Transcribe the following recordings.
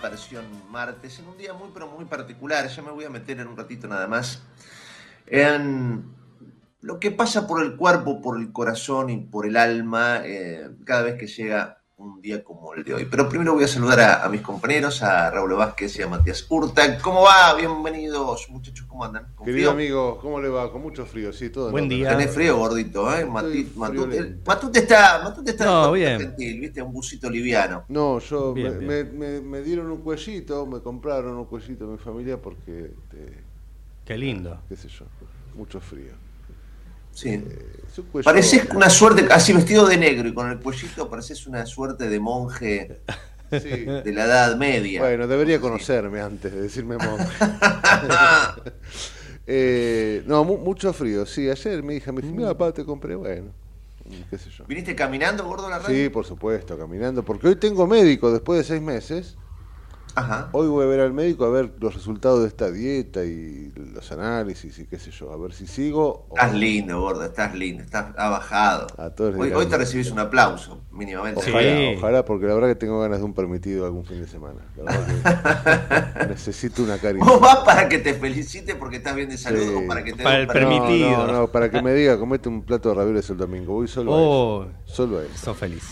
Versión martes, en un día muy, pero muy particular. Ya me voy a meter en un ratito nada más en lo que pasa por el cuerpo, por el corazón y por el alma eh, cada vez que llega un día como el de hoy. Pero primero voy a saludar a, a mis compañeros, a Raúl Vázquez y a Matías Urta. ¿Cómo va? Bienvenidos, muchachos, ¿cómo andan? ¿Con Querido frío? amigo, ¿cómo le va? Con mucho frío, sí, todo. en Buen día. Tenés frío, gordito, ¿eh? Mati- Matute. Matute está, Matute está No, bien. gentil, ¿viste? Un busito liviano. No, yo Bien, me, bien. me- me- me dieron un cuellito, me compraron un cuellito mi familia porque, este, Qué lindo. qué sé yo, mucho frío. Sí. Cuello- Pareces una suerte, así vestido de negro y con el cuellito, pareces una suerte de monje Sí. de la Edad Media. Bueno, debería conocerme antes de decirme monje. Eh, no, mu- mucho frío. Sí, ayer mi hija me dijo, mira, papá, te compré, bueno, mm, qué sé yo. ¿Viniste caminando, gordo, la radio? Sí, por supuesto, caminando, porque hoy tengo médico después de seis meses. Ajá. Hoy voy a ver al médico a ver los resultados de esta dieta y los análisis y qué sé yo, a ver si sigo o Estás lindo, gordo, estás lindo, estás ha bajado. A Hoy, te recibís un aplauso, mínimamente. Sí. Ojalá, ojalá, porque la verdad que tengo ganas de un permitido algún fin de semana. La verdad que necesito una caricia. ¿Vos vas para que te felicite porque estás bien de salud Sí. o para que te Para dé el permitido. No, no, para que me diga, comete un plato de ravioles el domingo. Voy solo a Oh, eso. Solo a eso. sos feliz.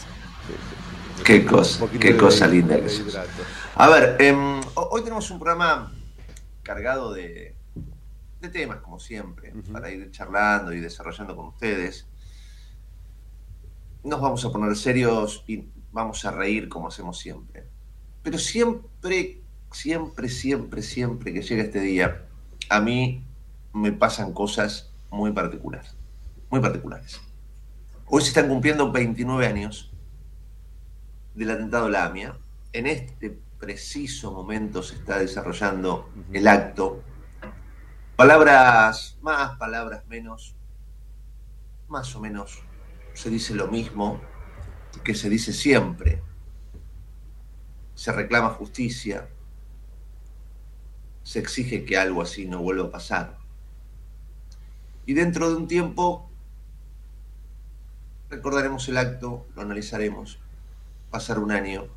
Qué cosa, qué cosa linda que sos. A ver, em, ho- hoy tenemos un programa cargado de, de temas, como siempre, para ir charlando y desarrollando con ustedes. Nos vamos a poner serios y vamos a reír como hacemos siempre. Pero siempre, siempre, siempre, siempre que llega este día, a mí me pasan cosas muy particulares. Muy particulares. Hoy se están cumpliendo 29 años del atentado a la AMIA. En este preciso momento se está desarrollando el acto. Palabras más, palabras menos, más o menos se dice lo mismo que se dice siempre. Se reclama justicia, se exige que algo así no vuelva a pasar. Y dentro de un tiempo recordaremos el acto, lo analizaremos, pasar un año,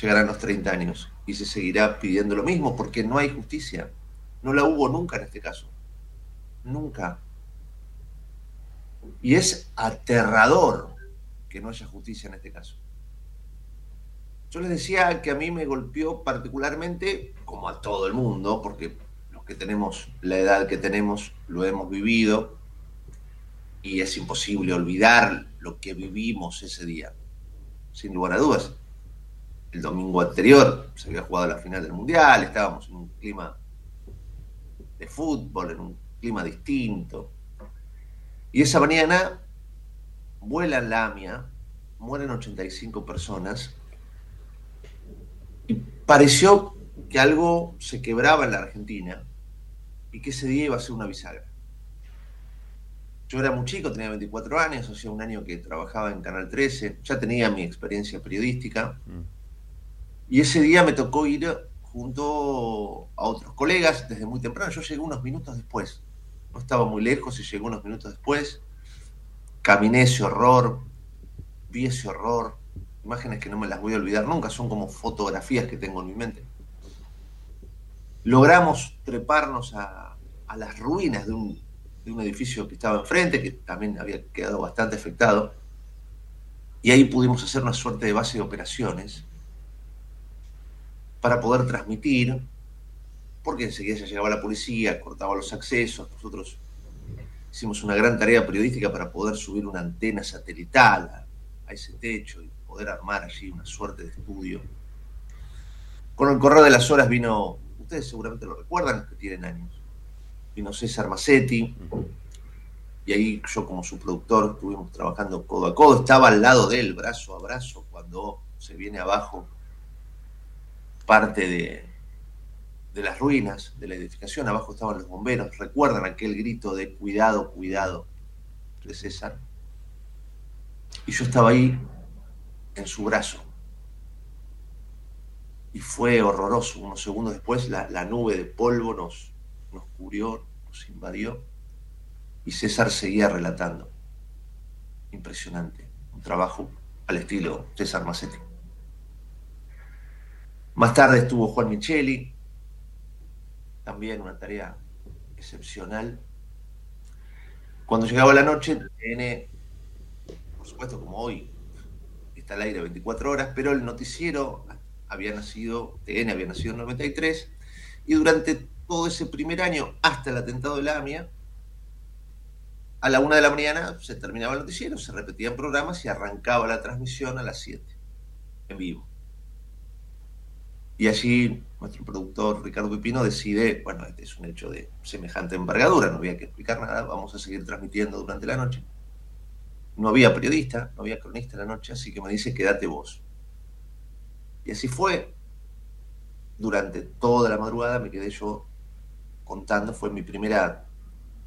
llegarán los 30 años y se seguirá pidiendo lo mismo porque no hay justicia. No la hubo nunca en este caso. Nunca. Y es aterrador que no haya justicia en este caso. Yo les decía que a mí me golpeó particularmente, como a todo el mundo, porque los que tenemos la edad que tenemos lo hemos vivido y es imposible olvidar lo que vivimos ese día. Sin lugar a dudas. El domingo anterior se había jugado la final del Mundial, estábamos en un clima de fútbol, en un clima distinto. Y esa mañana vuela la AMIA, mueren 85 personas, y pareció que algo se quebraba en la Argentina y que ese día iba a ser una bisagra. Yo era muy chico, tenía 24 años, hacía un año que trabajaba en Canal 13, ya tenía mi experiencia periodística, mm. Y ese día me tocó ir junto a otros colegas desde muy temprano. Yo llegué unos minutos después, no estaba muy lejos y llegué unos minutos después. Caminé ese horror, vi ese horror, imágenes que no me las voy a olvidar nunca, son como fotografías que tengo en mi mente. Logramos treparnos a, las ruinas de un, de un edificio que estaba enfrente, que también había quedado bastante afectado, y ahí pudimos hacer una suerte de base de operaciones para poder transmitir, porque enseguida ya llegaba la policía, cortaba los accesos, nosotros hicimos una gran tarea periodística para poder subir una antena satelital a, ese techo y poder armar allí una suerte de estudio. Con el correr de las horas vino, ustedes seguramente lo recuerdan, los que tienen años, vino César Massetti, y ahí yo como su productor estuvimos trabajando codo a codo, estaba al lado de él, brazo a brazo, cuando se viene abajo parte de, de las ruinas de la edificación, abajo estaban los bomberos, recuerdan aquel grito de cuidado, cuidado de César. Y yo estaba ahí en su brazo. Y fue horroroso. Unos segundos después la, la nube de polvo nos, nos cubrió, nos invadió. Y César seguía relatando. Impresionante. Un trabajo al estilo César Massetti. Más tarde estuvo Juan Micheli, también una tarea excepcional. Cuando llegaba la noche, TN, por supuesto como hoy, está al aire 24 horas, pero el noticiero había nacido, TN había nacido en 93, y durante todo ese primer año, hasta el atentado de la AMIA, a la una de la mañana se terminaba el noticiero, se repetían programas y arrancaba la transmisión a las 7, en vivo. Y allí nuestro productor Ricardo Pipino decide, bueno, este es un hecho de semejante envergadura, no había que explicar nada, vamos a seguir transmitiendo durante la noche. No había periodista, no había cronista en la noche, así que me dice, quédate vos. Y así fue. Durante toda la madrugada me quedé yo contando, fue mi primera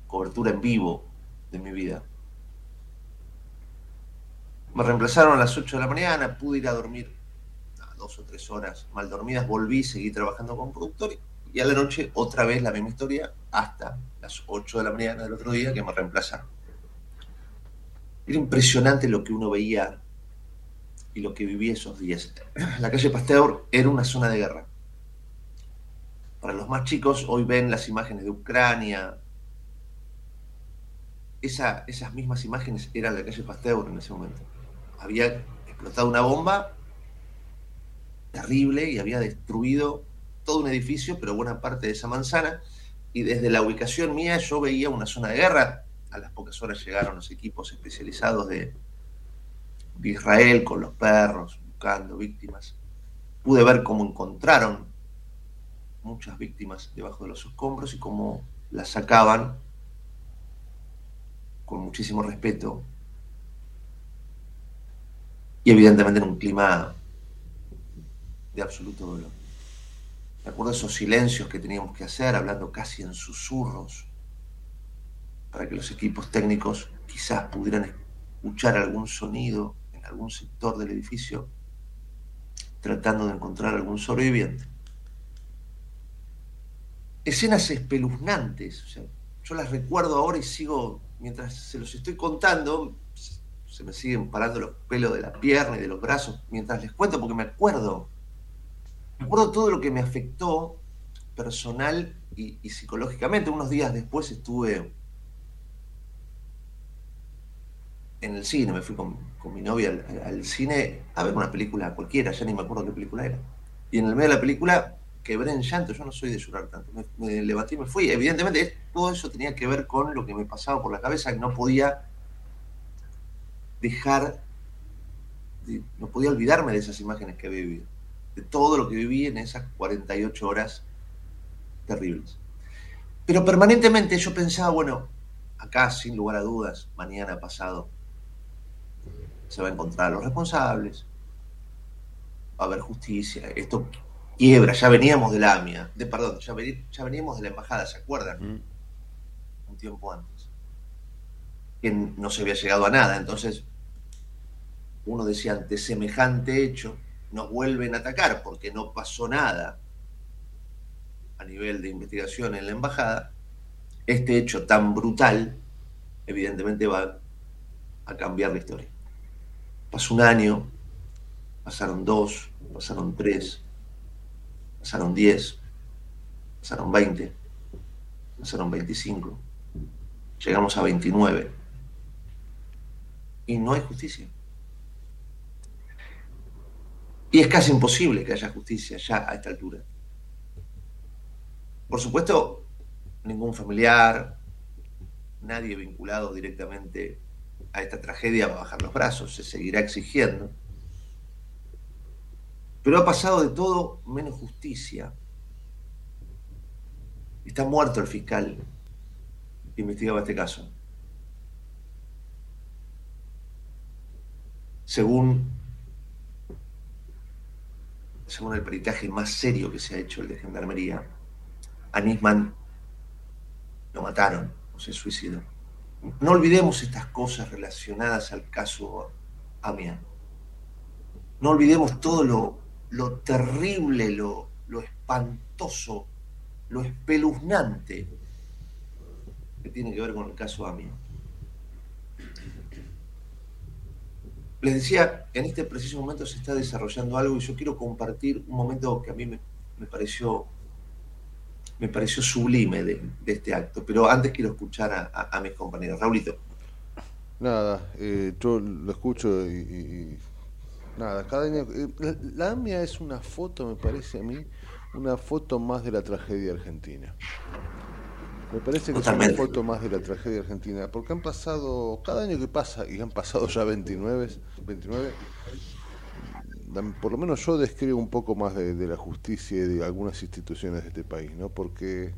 cobertura en vivo de mi vida. Me reemplazaron a las 8 de la mañana, pude ir a dormir dos o tres horas mal dormidas, volví, seguí trabajando como productor y a la noche otra vez la misma historia hasta las 8 de la mañana del otro día que me reemplazaron. Era impresionante lo que uno veía y lo que vivía esos días. La calle Pasteur era una zona de guerra. Para los más chicos, hoy ven las imágenes de Ucrania. Esa, esas mismas imágenes eran la calle Pasteur en ese momento. Había explotado una bomba terrible y había destruido todo un edificio, pero buena parte de esa manzana. Y desde la ubicación mía yo veía una zona de guerra. A las pocas horas llegaron los equipos especializados de, Israel con los perros, buscando víctimas. Pude ver cómo encontraron muchas víctimas debajo de los escombros y cómo las sacaban con muchísimo respeto y evidentemente en un clima de absoluto dolor. Recuerdo esos silencios que teníamos que hacer, hablando casi en susurros, para que los equipos técnicos quizás pudieran escuchar algún sonido en algún sector del edificio, tratando de encontrar algún sobreviviente. Escenas espeluznantes, yo las recuerdo ahora y sigo, mientras se los estoy contando, se me siguen parando los pelos de la pierna y de los brazos mientras les cuento porque me acuerdo Recuerdo todo lo que me afectó personal y, psicológicamente. Unos días después estuve en el cine, me fui con, mi novia al, cine a ver una película cualquiera, ya ni me acuerdo qué película era. Y en el medio de la película quebré en llanto, yo no soy de llorar tanto, me, me levanté y me fui. Evidentemente todo eso tenía que ver con lo que me pasaba por la cabeza, que no podía dejar, no podía olvidarme de esas imágenes que había vivido, de todo lo que viví en esas 48 horas terribles. Pero permanentemente yo pensaba, bueno, acá sin lugar a dudas, mañana pasado, se va a encontrar a los responsables, va a haber justicia, esto quiebra, ya veníamos de la AMIA, de, perdón, ya, veníamos de la embajada, ¿se acuerdan? Mm. Un tiempo antes. Que no se había llegado a nada, entonces uno decía, ante semejante hecho, nos vuelven a atacar porque no pasó nada a nivel de investigación en la embajada, este hecho tan brutal, evidentemente va a cambiar la historia. Pasó un año, pasaron dos, pasaron tres, pasaron diez, pasaron veinte, pasaron veinticinco, llegamos a veintinueve y no hay justicia. Y es casi imposible que haya justicia ya a esta altura. Por supuesto, ningún familiar, nadie vinculado directamente a esta tragedia va a bajar los brazos, se seguirá exigiendo. Pero ha pasado de todo menos justicia. Está muerto el fiscal que investigaba este caso. Según, según el peritaje más serio que se ha hecho, el de Gendarmería, a Nisman lo mataron o se suicidó. No olvidemos estas cosas relacionadas al caso Amián. No olvidemos todo lo, lo terrible, lo, lo espantoso, lo espeluznante que tiene que ver con el caso Amián. Les decía, en este preciso momento se está desarrollando algo y yo quiero compartir un momento que a mí me, me pareció me pareció sublime de, este acto. Pero antes quiero escuchar a, mis compañeros. Raulito. Nada, eh, yo lo escucho y, nada, cada año... Eh, la, AMIA es una foto, me parece a mí, una foto más de la tragedia argentina. Me parece que es una foto más de la tragedia argentina, porque han pasado, cada año que pasa, y han pasado ya 29, 29 por lo menos yo describo un poco más de, la justicia y de algunas instituciones de este país, ¿no? Porque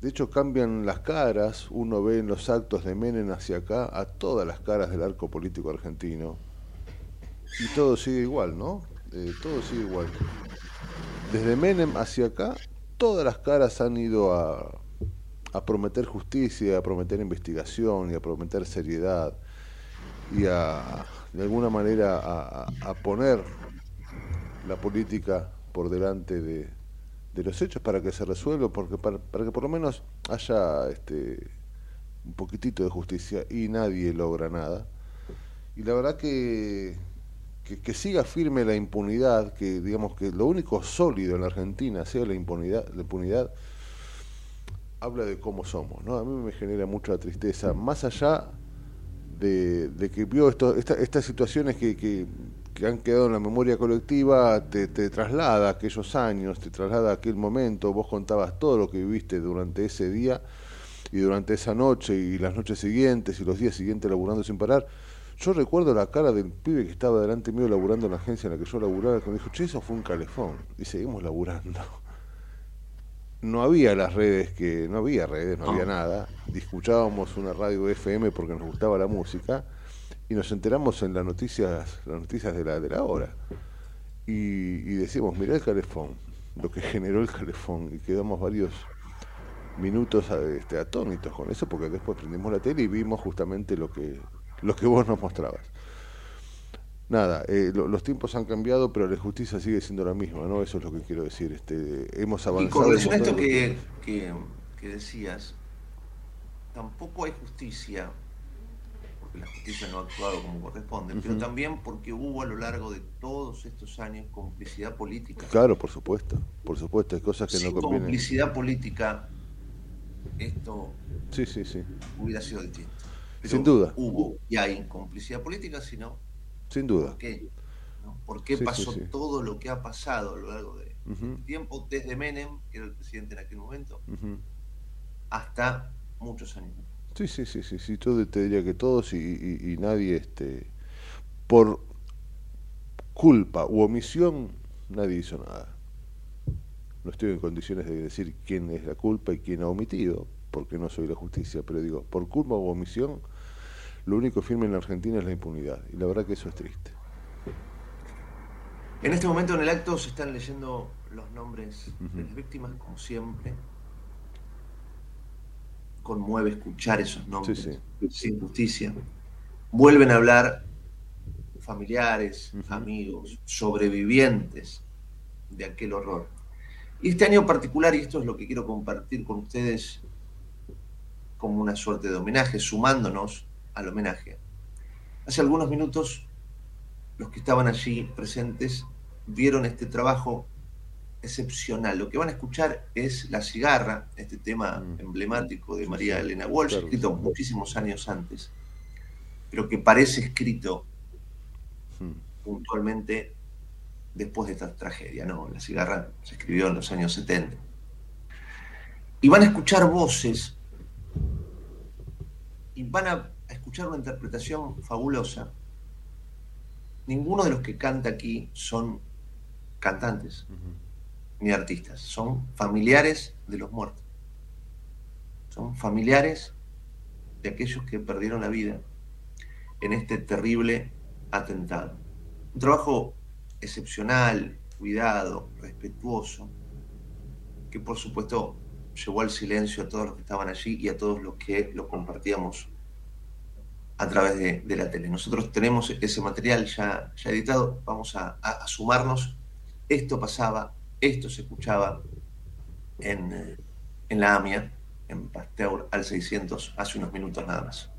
de hecho cambian las caras, uno ve en los actos de Menem hacia acá a todas las caras del arco político argentino y todo sigue igual, ¿no? Eh, todo sigue igual. Desde Menem hacia acá, todas las caras han ido a, a prometer justicia, a prometer investigación y a prometer seriedad y a de alguna manera a, poner la política por delante de, los hechos para que se resuelva, porque para, que por lo menos haya este, un poquitito de justicia y nadie logra nada. Y la verdad que, que, siga firme la impunidad, que digamos que lo único sólido en la Argentina sea la impunidad, la impunidad habla de cómo somos, ¿no? A mí me genera mucha tristeza, más allá de, que vio esto, estas situaciones que, que, han quedado en la memoria colectiva, te, traslada a aquellos años, te traslada aquel momento, vos contabas todo lo que viviste durante ese día y durante esa noche y las noches siguientes y los días siguientes laburando sin parar. Yo recuerdo la cara del pibe que estaba delante mío laburando en la agencia en la que yo laburaba, que me dijo, che, eso fue un calefón. Y seguimos laburando no había las redes que no había redes no, había nada. Escuchábamos una radio FM porque nos gustaba la música y nos enteramos en las noticias las noticias de la de la hora. Y, y decíamos mirá el calefón lo que generó el calefón. Y quedamos varios minutos este, atónitos con eso porque después prendimos la tele y vimos justamente lo que lo que vos nos mostrabas nada, eh, los tiempos han cambiado, pero la justicia sigue siendo la misma, ¿no? Eso es lo que quiero decir. Este, hemos avanzado. Y con relación a esto que, que, decías, tampoco hay justicia, porque la justicia no ha actuado como corresponde, pero también porque hubo a lo largo de todos estos años complicidad política. Claro, por supuesto, por supuesto, hay cosas que no convienen. complicidad política, esto sí, sí, sí. hubiera sido distinto. Sin duda. Hubo y hay complicidad política, sino sin duda. ¿Por qué, ¿Por qué pasó todo lo que ha pasado a lo largo de tiempo, desde Menem, que era el presidente en aquel momento, hasta muchos años? Sí, sí, sí, sí, sí, yo te diría que todos y, y- y nadie, este, por culpa u omisión, nadie hizo nada. No estoy en condiciones de decir quién es la culpa y quién ha omitido, porque no soy la justicia, pero digo, por culpa u omisión, lo único firme en la Argentina es la impunidad, y la verdad que eso es triste. En este momento en el acto se están leyendo los nombres de las víctimas, como siempre. Conmueve escuchar esos nombres Sí, sin justicia. Vuelven a hablar familiares, amigos, sobrevivientes de aquel horror. Y este año particular, y esto es lo que quiero compartir con ustedes como una suerte de homenaje, sumándonos al homenaje. Hace algunos minutos los que estaban allí presentes vieron este trabajo excepcional. Lo que van a escuchar es La cigarra, este tema Mm. emblemático de María. Elena Walsh, Claro, escrito muchísimos años antes, pero que parece escrito Mm. puntualmente después de esta tragedia. No, La cigarra se escribió en los años 70. Y van a escuchar voces y van a escuchar una interpretación fabulosa. Ninguno de los que canta aquí son cantantes ni artistas, son familiares de los muertos. Son familiares de aquellos que perdieron la vida en este terrible atentado. Un trabajo excepcional, cuidado, respetuoso, que por supuesto llevó al silencio a todos los que estaban allí y a todos los que lo compartíamos a través de, la tele. Nosotros tenemos ese material ya, ya editado, vamos a, a- a sumarnos. Esto pasaba, esto se escuchaba en, eh, en la AMIA, en Pasteur al 600, hace unos minutos nada más.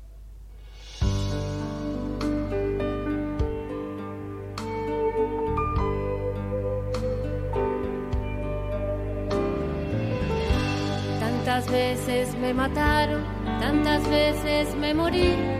Tantas veces me mataron, tantas veces me morí.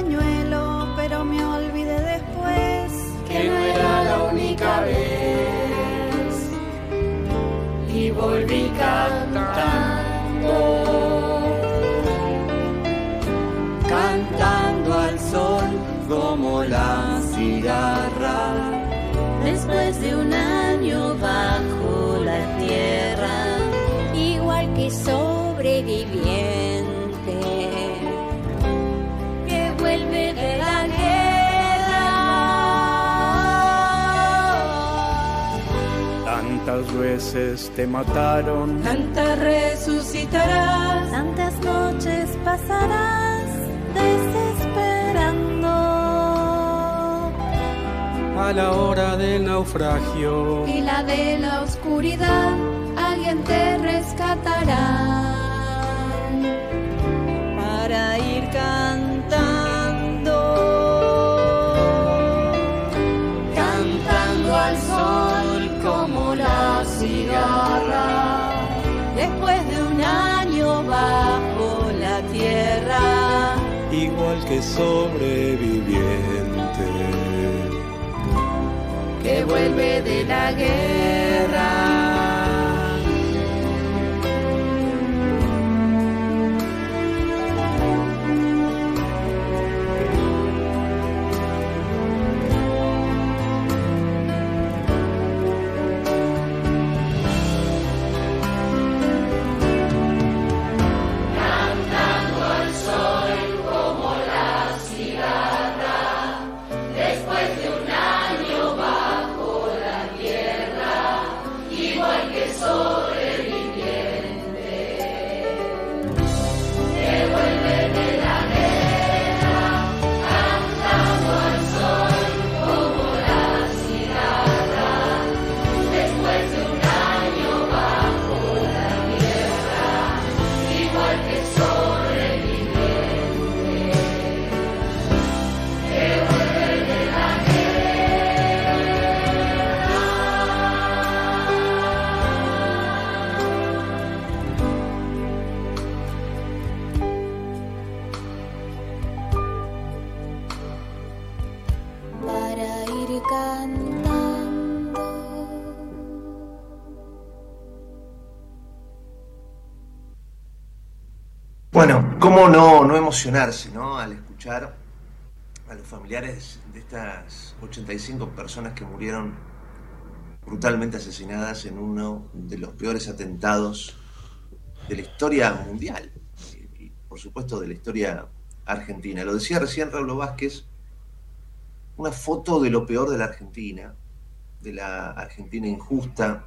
Pañuelo, pero me olvidé después que no era la única vez. Y volví cantando. Cantando al sol como la cigarra. Después de un tantas veces te mataron, Canta resucitarás. Tantas noches pasarás desesperando. a la hora del naufragio, Y la de la oscuridad, alguien te rescatará. para ir cantando. Que sobreviviente. que vuelve de la guerra emocionarse ¿no? al escuchar a los familiares de estas 85 personas que murieron brutalmente asesinadas en uno de los peores atentados de la historia mundial y, por supuesto de la historia argentina? Lo decía recién Raúl Vázquez, una foto de lo peor de la Argentina, de la Argentina injusta,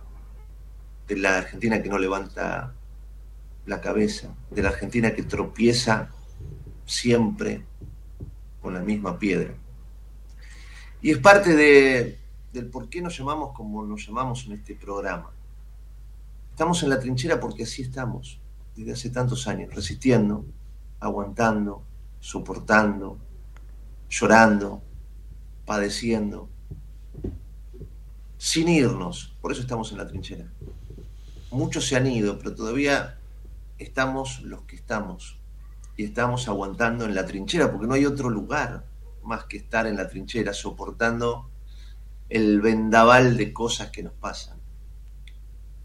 de la Argentina que no levanta la cabeza, de la Argentina que tropieza siempre con la misma piedra. Y es parte de, del por qué nos llamamos como nos llamamos en este programa. Estamos en la trinchera porque así estamos, desde hace tantos años, resistiendo, aguantando, soportando, llorando, padeciendo, sin irnos. Por eso estamos en la trinchera. Muchos se han ido, pero todavía estamos los que estamos. Y estamos aguantando en la trinchera, porque no hay otro lugar más que estar en la trinchera, soportando el vendaval de cosas que nos pasan.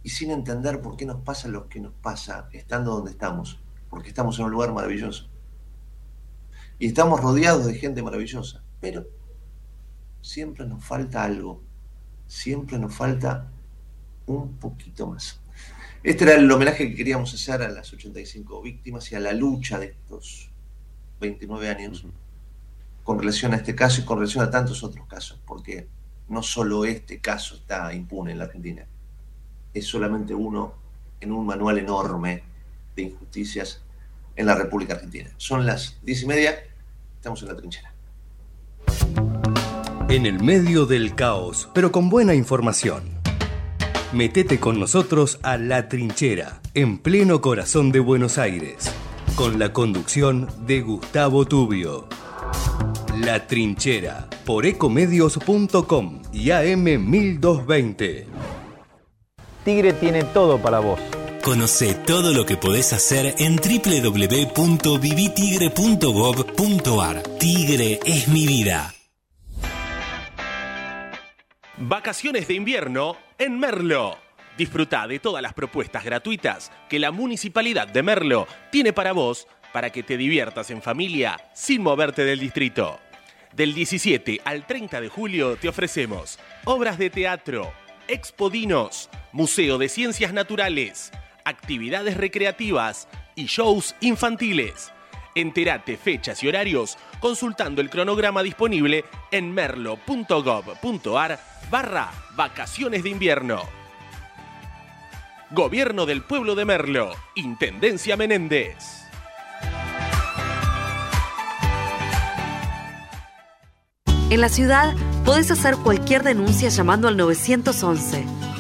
Y sin entender por qué nos pasa lo que nos pasa, estando donde estamos, porque estamos en un lugar maravilloso. Y estamos rodeados de gente maravillosa, pero siempre nos falta algo, siempre nos falta un poquito más. Este era el homenaje que queríamos hacer a las 85 víctimas y a la lucha de estos 29 años con relación a este caso y con relación a tantos otros casos, porque no solo este caso está impune en la Argentina, es solamente uno en un manual enorme de injusticias en la República Argentina. Son las diez y media, estamos en la trinchera. En el medio del caos, pero con buena información. Metete con nosotros a La Trinchera, en pleno corazón de Buenos Aires, con la conducción de Gustavo Tubio. La Trinchera, por ecomedios.com y AM1220. Tigre tiene todo para vos. Conoce todo lo que podés hacer en www.vivitigre.gov.ar. Tigre es mi vida. Vacaciones de invierno en Merlo. Disfruta de todas las propuestas gratuitas que la Municipalidad de Merlo tiene para vos para que te diviertas en familia sin moverte del distrito. Del 17 al 30 de julio te ofrecemos obras de teatro, expodinos, Museo de Ciencias Naturales, actividades recreativas y shows infantiles. Entérate fechas y horarios consultando el cronograma disponible en merlo.gov.ar barra vacaciones de invierno. Gobierno del Pueblo de Merlo, Intendencia Menéndez. En la ciudad podés hacer cualquier denuncia llamando al 911.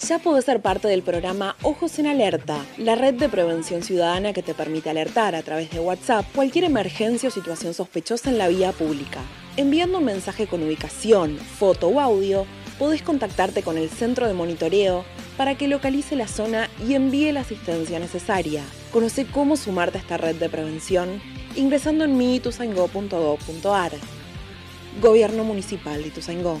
Ya podés ser parte del programa Ojos en Alerta, la red de prevención ciudadana que te permite alertar a través de WhatsApp cualquier emergencia o situación sospechosa en la vía pública. Enviando un mensaje con ubicación, foto o audio, podés contactarte con el centro de monitoreo para que localice la zona y envíe la asistencia necesaria. Conoce cómo sumarte a esta red de prevención ingresando en miituzaingó.gov.ar. Gobierno Municipal de Ituzaingó.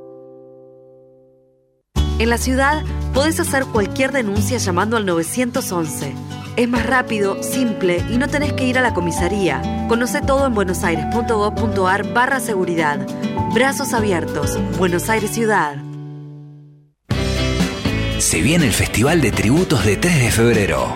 En la ciudad podés hacer cualquier denuncia llamando al 911. Es más rápido, simple y no tenés que ir a la comisaría. Conoce todo en buenosaires.gov.ar barra seguridad. Brazos abiertos. Buenos Aires Ciudad. Se viene el Festival de Tributos de 3 de febrero.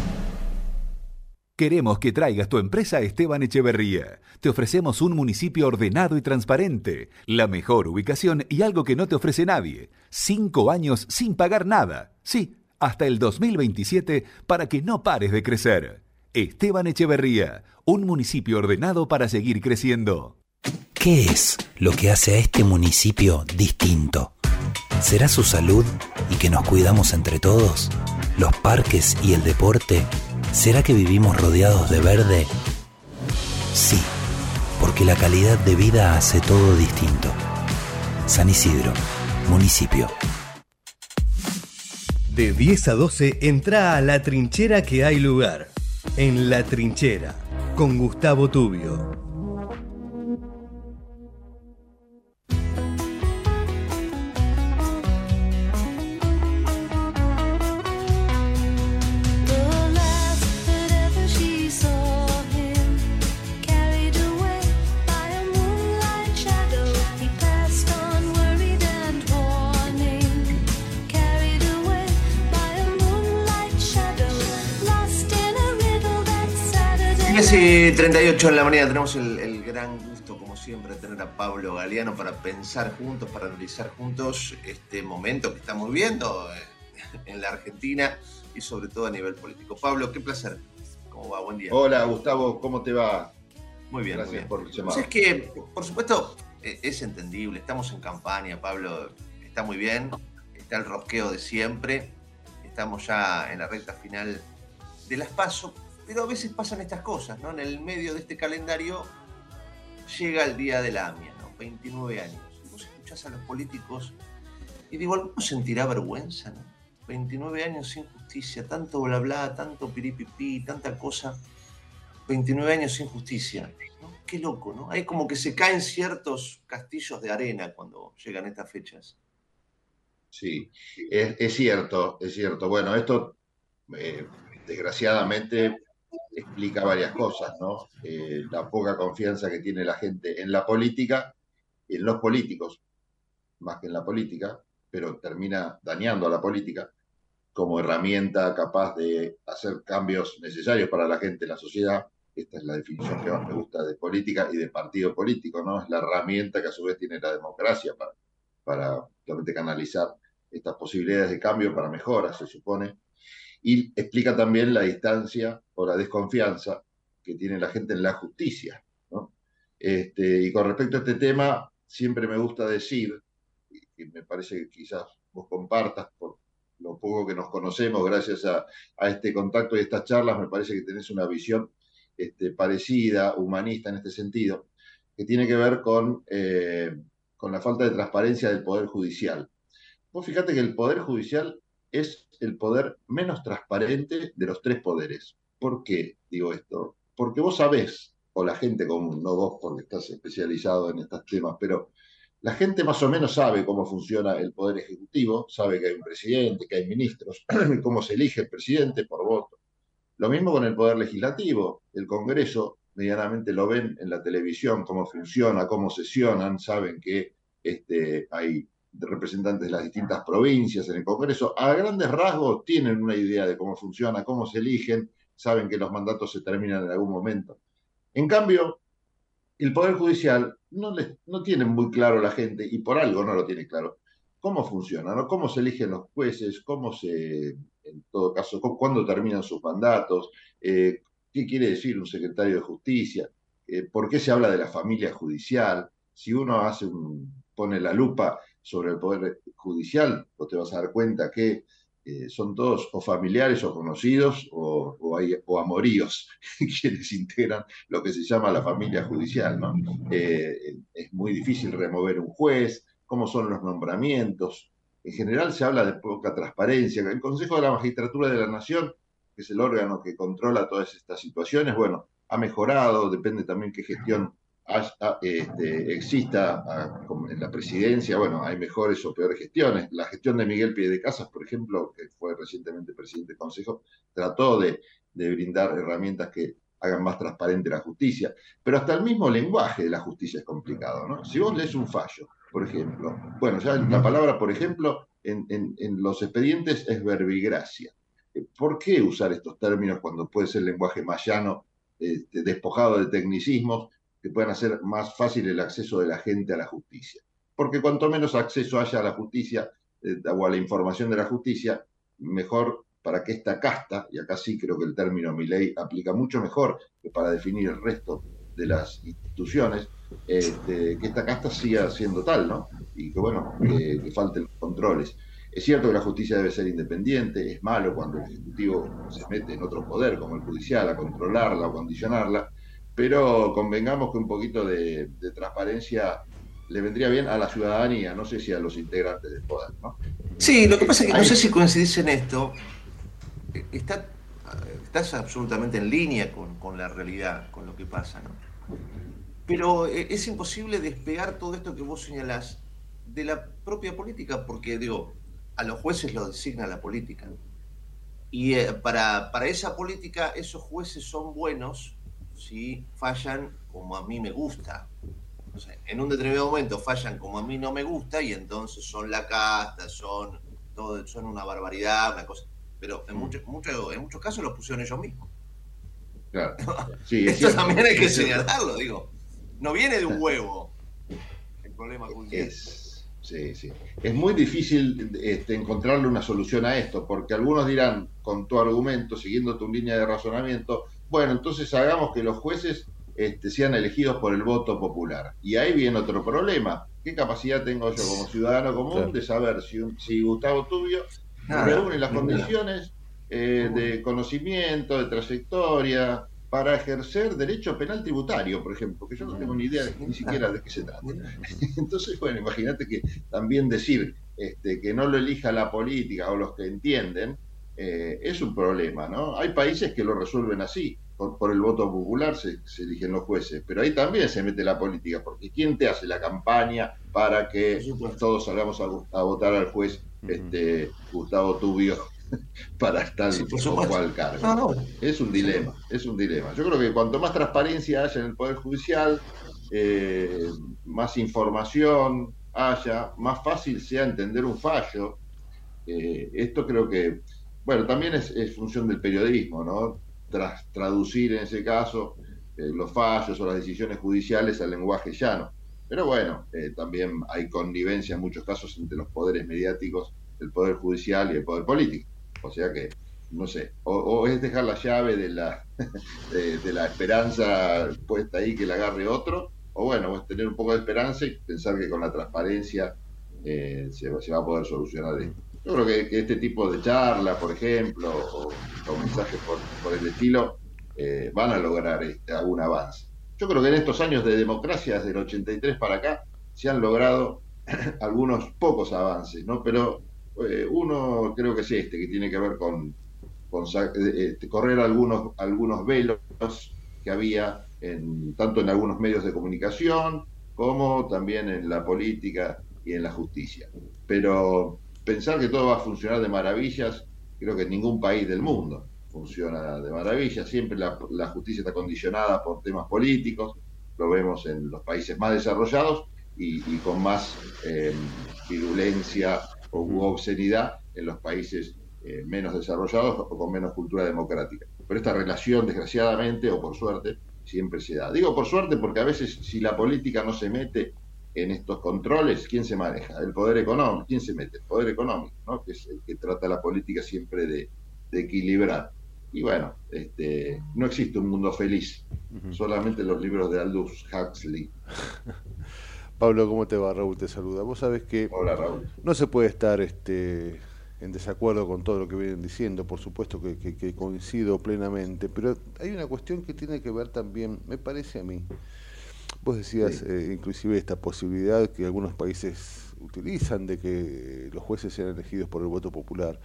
Queremos que traigas tu empresa a Esteban Echeverría. Te ofrecemos un municipio ordenado y transparente, la mejor ubicación y algo que no te ofrece nadie. Cinco años sin pagar nada. Sí, hasta el 2027 para que no pares de crecer. Esteban Echeverría, un municipio ordenado para seguir creciendo. ¿Qué es lo que hace a este municipio distinto? ¿Será su salud y que nos cuidamos entre todos? ¿Los parques y el deporte? ¿Será que vivimos rodeados de verde? Sí, porque la calidad de vida hace todo distinto. San Isidro, municipio. De 10 a 12 entra a la trinchera que hay lugar. En la trinchera, con Gustavo Tubio. Casi 38 en la mañana tenemos el, el gran gusto, como siempre, tener a Pablo Galeano para pensar juntos, para analizar juntos este momento que estamos viviendo en la Argentina y sobre todo a nivel político. Pablo, qué placer. ¿Cómo va? Buen día. Hola, Gustavo, ¿cómo te va? Muy bien, Gracias muy por el llamado. Pues es que, por supuesto, e- es entendible. Estamos en campaña, Pablo. Está muy bien. Está el rosqueo de siempre. Estamos ya en la recta final de las pasos. Pero a veces pasan estas cosas, ¿no? En el medio de este calendario llega el día de la AMIA, ¿no? 29 años. Y vos escuchás a los políticos y digo, ¿alguno sentirá vergüenza, no? 29 años sin justicia, tanto bla bla, tanto piripipí, tanta cosa. 29 años sin justicia. ¿no? Qué loco, ¿no? Hay como que se caen ciertos castillos de arena cuando llegan estas fechas. Sí, es, es cierto, es cierto. Bueno, esto eh, desgraciadamente explica varias cosas, ¿no? Eh, la poca confianza que tiene la gente en la política, en los políticos, más que en la política, pero termina dañando a la política como herramienta capaz de hacer cambios necesarios para la gente, la sociedad. Esta es la definición que más me gusta de política y de partido político, ¿no? Es la herramienta que a su vez tiene la democracia para, para realmente canalizar estas posibilidades de cambio para mejora, se supone. Y explica también la distancia o la desconfianza que tiene la gente en la justicia. ¿no? Este, y con respecto a este tema, siempre me gusta decir, y me parece que quizás vos compartas por lo poco que nos conocemos, gracias a, a este contacto y estas charlas, me parece que tenés una visión este, parecida, humanista en este sentido, que tiene que ver con, eh, con la falta de transparencia del Poder Judicial. Vos fíjate que el Poder Judicial es el poder menos transparente de los tres poderes. ¿Por qué digo esto? Porque vos sabés, o la gente común, no vos porque estás especializado en estos temas, pero la gente más o menos sabe cómo funciona el Poder Ejecutivo, sabe que hay un presidente, que hay ministros, cómo se elige el presidente por voto. Lo mismo con el Poder Legislativo. El Congreso medianamente lo ven en la televisión, cómo funciona, cómo sesionan, saben que este, hay representantes de las distintas provincias en el Congreso. A grandes rasgos tienen una idea de cómo funciona, cómo se eligen, saben que los mandatos se terminan en algún momento. En cambio, el Poder Judicial no, les, no tiene muy claro la gente, y por algo no lo tiene claro, cómo funciona, ¿no? cómo se eligen los jueces, cómo se, en todo caso, cuándo terminan sus mandatos, eh, qué quiere decir un secretario de justicia, eh, por qué se habla de la familia judicial, si uno hace un, pone la lupa sobre el Poder Judicial, vos te vas a dar cuenta que eh, son todos o familiares o conocidos o, o, amoríos quienes integran lo que se llama la familia judicial. ¿no? Eh, es muy difícil remover un juez, cómo son los nombramientos. En general se habla de poca transparencia. El Consejo de la Magistratura de la Nación, que es el órgano que controla todas estas situaciones, bueno, ha mejorado, depende también qué gestión este, exista en la presidencia, bueno, hay mejores o peores gestiones. La gestión de Miguel Piedecasas, por ejemplo, que fue recientemente presidente del Consejo, trató de, de, brindar herramientas que hagan más transparente la justicia, pero hasta el mismo lenguaje de la justicia es complicado, ¿no? Si vos lees un fallo, por ejemplo, bueno, ya la palabra, por ejemplo, en, en, en los expedientes es verbigracia. ¿Por qué usar estos términos cuando puede ser lenguaje más llano, este, despojado de tecnicismos, que puedan hacer más fácil el acceso de la gente a la justicia. Porque cuanto menos acceso haya a la justicia eh, o a la información de la justicia, mejor para que esta casta, y acá sí creo que el término mi ley aplica mucho mejor que para definir el resto de las instituciones, este, que esta casta siga siendo tal, ¿no? Y que bueno, que, que falten los controles. Es cierto que la justicia debe ser independiente, es malo cuando el Ejecutivo se mete en otro poder, como el judicial, a controlarla o condicionarla, pero convengamos que un poquito de, de, transparencia le vendría bien a la ciudadanía, no sé si a los integrantes del poder, ¿no? Sí, lo que pasa es que no sé si coincidís en esto, está, estás absolutamente en línea con, con la realidad, con lo que pasa, ¿no? Pero es imposible despegar todo esto que vos señalás de la propia política, porque digo, a los jueces los designa la política. Y eh, para, para esa política esos jueces son buenos si fallan como a mí me gusta. O sea, en un determinado momento fallan como a mí no me gusta y entonces son la casta, son, todo, son una barbaridad, una cosa. Pero en, mucho, mucho, en muchos casos los pusieron ellos mismos. Claro. Sí, Esto también hay que señalarlo, digo. no viene de un huevo el problema. Es, sí, sí. Es muy difícil este, encontrarle una solución a esto, porque algunos dirán, con tu argumento, siguiendo tu línea de razonamiento, bueno, entonces hagamos que los jueces este, sean elegidos por el voto popular. Y ahí viene otro problema. ¿Qué capacidad tengo yo como ciudadano común de saber si, si Gustavo Tubio reúne las condiciones eh, de conocimiento, de trayectoria, para ejercer derecho penal tributario, por ejemplo, que yo no tengo ni idea ni siquiera de qué se trata. Entonces, bueno, imagínate que también decir este, que no lo elija la política o los que entienden eh, es un problema, ¿no? Hay países que lo resuelven así por, el voto popular se, eligen los jueces, pero ahí también se mete la política, porque ¿quién te hace la campaña para que todos salgamos a, votar al juez este, Gustavo Tubio para estar o cual cargo? Es un dilema, es un dilema. Yo creo que cuanto más transparencia haya en el Poder Judicial, eh, más información haya, más fácil sea entender un fallo. Eh, esto creo que, bueno, también es, función del periodismo, ¿no? tras traducir en ese caso eh, los fallos o las decisiones judiciales al lenguaje llano. Pero bueno, eh, también hay connivencia en muchos casos entre los poderes mediáticos, el poder judicial y el poder político. O sea que, no sé, o, es dejar la llave de la, de, la esperanza puesta ahí que la agarre otro, o bueno, es tener un poco de esperanza y pensar que con la transparencia eh, se, se va a poder solucionar esto. Yo creo que, este tipo de charlas, por ejemplo, o, mensajes por, el estilo, eh, van a lograr este, algún avance. Yo creo que en estos años de democracia, desde el 83 para acá, se han logrado algunos pocos avances, ¿no? Pero eh, uno creo que es este, que tiene que ver con, eh, este, correr algunos, algunos velos que había en, tanto en algunos medios de comunicación como también en la política y en la justicia. Pero pensar que todo va a funcionar de maravillas, creo que en ningún país del mundo funciona de maravillas. Siempre la, justicia está condicionada por temas políticos, lo vemos en los países más desarrollados y, con más eh, virulencia o obscenidad en los países eh, menos desarrollados o con menos cultura democrática. Pero esta relación, desgraciadamente o por suerte, siempre se da. Digo por suerte porque a veces si la política no se mete en estos controles, ¿quién se maneja? El poder económico, ¿quién se mete? El poder económico, ¿no? que es el que trata la política siempre de, equilibrar. Y bueno, este, no existe un mundo feliz, solamente los libros de Aldous Huxley. Pablo, ¿cómo te va? Raúl te saluda. Vos sabés que Hola, Raúl. no se puede estar este, en desacuerdo con todo lo que vienen diciendo, por supuesto que, que coincido plenamente, pero hay una cuestión que tiene que ver también, me parece a mí, Vos decías eh, inclusive esta posibilidad que algunos países utilizan de que los jueces sean elegidos por el voto popular.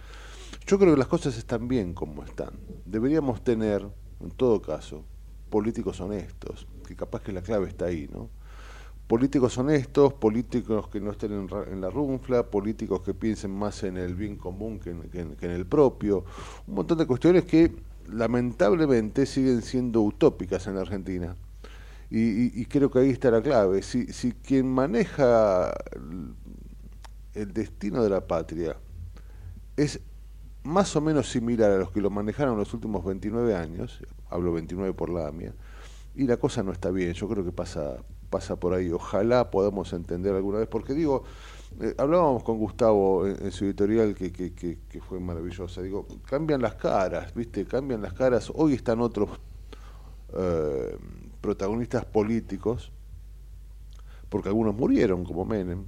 Yo creo que las cosas están bien como están. Deberíamos tener, en todo caso, políticos honestos, que capaz que la clave está ahí, ¿no? Políticos honestos, políticos que no estén en, la runfla, políticos que piensen más en el bien común que en el propio, un montón de cuestiones que lamentablemente siguen siendo utópicas en la Argentina y, creo que ahí está la clave. Si, si quien maneja el destino de la patria es más o menos similar a los que lo manejaron los últimos 29 años, hablo 29 por la AMIA, y la cosa no está bien, yo creo que pasa, pasa por ahí, ojalá podamos entender alguna vez, porque digo, eh, hablábamos con Gustavo en, su editorial que, que, que, que, fue maravillosa, digo, cambian las caras, ¿viste? Cambian las caras, hoy están otros... Eh, protagonistas políticos, porque algunos murieron, como Menem,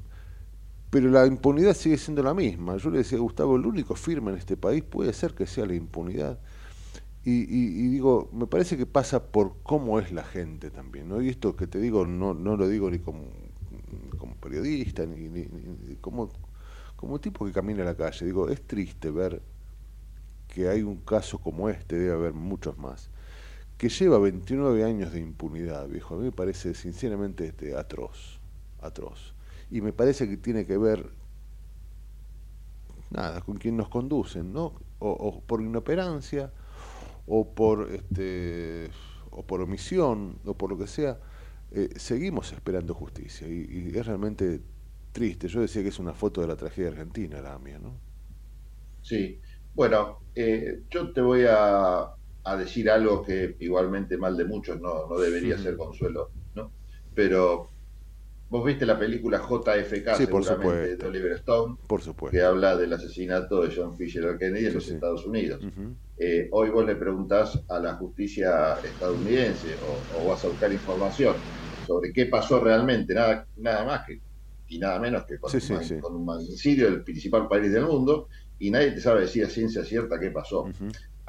pero la impunidad sigue siendo la misma. Yo le decía Gustavo, el único firme en este país puede ser que sea la impunidad. Y, digo, me parece que pasa por cómo es la gente también. ¿no? Y esto que te digo, no, no lo digo ni como, periodista, ni, ni, como, como tipo que camina a la calle. Digo, es triste ver que hay un caso como este, debe haber muchos más, que lleva 29 años de impunidad, viejo. A mí me parece sinceramente este, atroz, atroz. Y me parece que tiene que ver, nada, con quien nos conducen, ¿no? O, por inoperancia, o por, este, o por omisión, o por lo que sea. Eh, seguimos esperando justicia y, es realmente triste. Yo decía que es una foto de la tragedia argentina, la mía, ¿no? Sí. Bueno, eh, yo te voy a, a decir algo que igualmente mal de muchos no, no debería ser consuelo, ¿no? pero vos viste la película JFK, Sí, por seguramente, supuesto. de Oliver Stone, Por supuesto. que habla del asesinato de John Fisher Kennedy en los Estados Unidos. Eh, hoy vos le preguntás a la justicia estadounidense o, o vas a buscar información sobre qué pasó realmente, nada, nada más que y nada menos que con, un, con un magnicidio del principal país del mundo, y nadie te sabe decir a ciencia cierta qué pasó.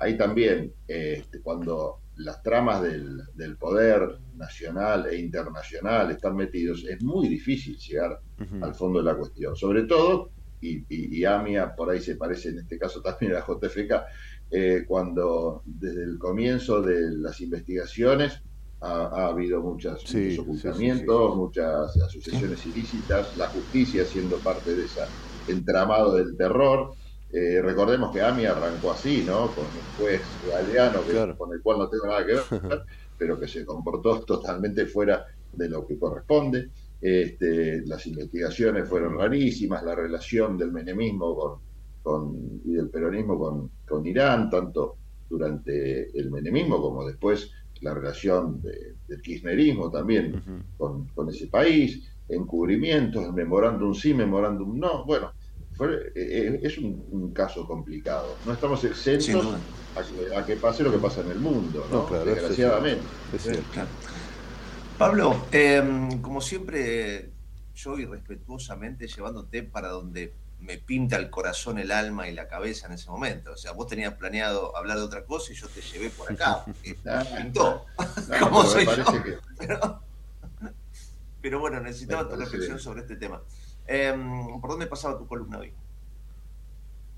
Ahí también, este, cuando las tramas del, del poder nacional e internacional están metidos, es muy difícil llegar al fondo de la cuestión. Sobre todo, y, y, y AMIA por ahí se parece en este caso también a la JFK, eh, cuando desde el comienzo de las investigaciones ha, ha habido muchas, Sí, muchos ocultamientos, muchas asociaciones ilícitas, la justicia siendo parte de ese entramado del terror. Eh, recordemos que AMI arrancó así, ¿no? Con un juez galeano que- con el cual no tengo nada que ver, pero que se comportó totalmente fuera de lo que corresponde. Este, las investigaciones fueron rarísimas, la relación del menemismo con, con- y del peronismo con, con Irán, tanto durante el menemismo como después la relación de- del kirchnerismo también con, con ese país, encubrimientos, memorándum sí, memorándum no. Bueno, es un, caso complicado. No estamos exentos a que, a que pase lo que pasa en el mundo, ¿no? No, claro, eso es desgraciadamente. Es cierto. Pablo, eh, como siempre, yo irrespetuosamente llevándote para donde me pinta el corazón, el alma y la cabeza en ese momento. O sea, vos tenías planeado hablar de otra cosa y yo te llevé por acá. porque pintó. No, ¿Cómo pero soy me yo? parece que- Pero, pero bueno, necesitaba Me tu reflexión bien. sobre este tema. Eh, ¿Por dónde pasaba tu columna hoy?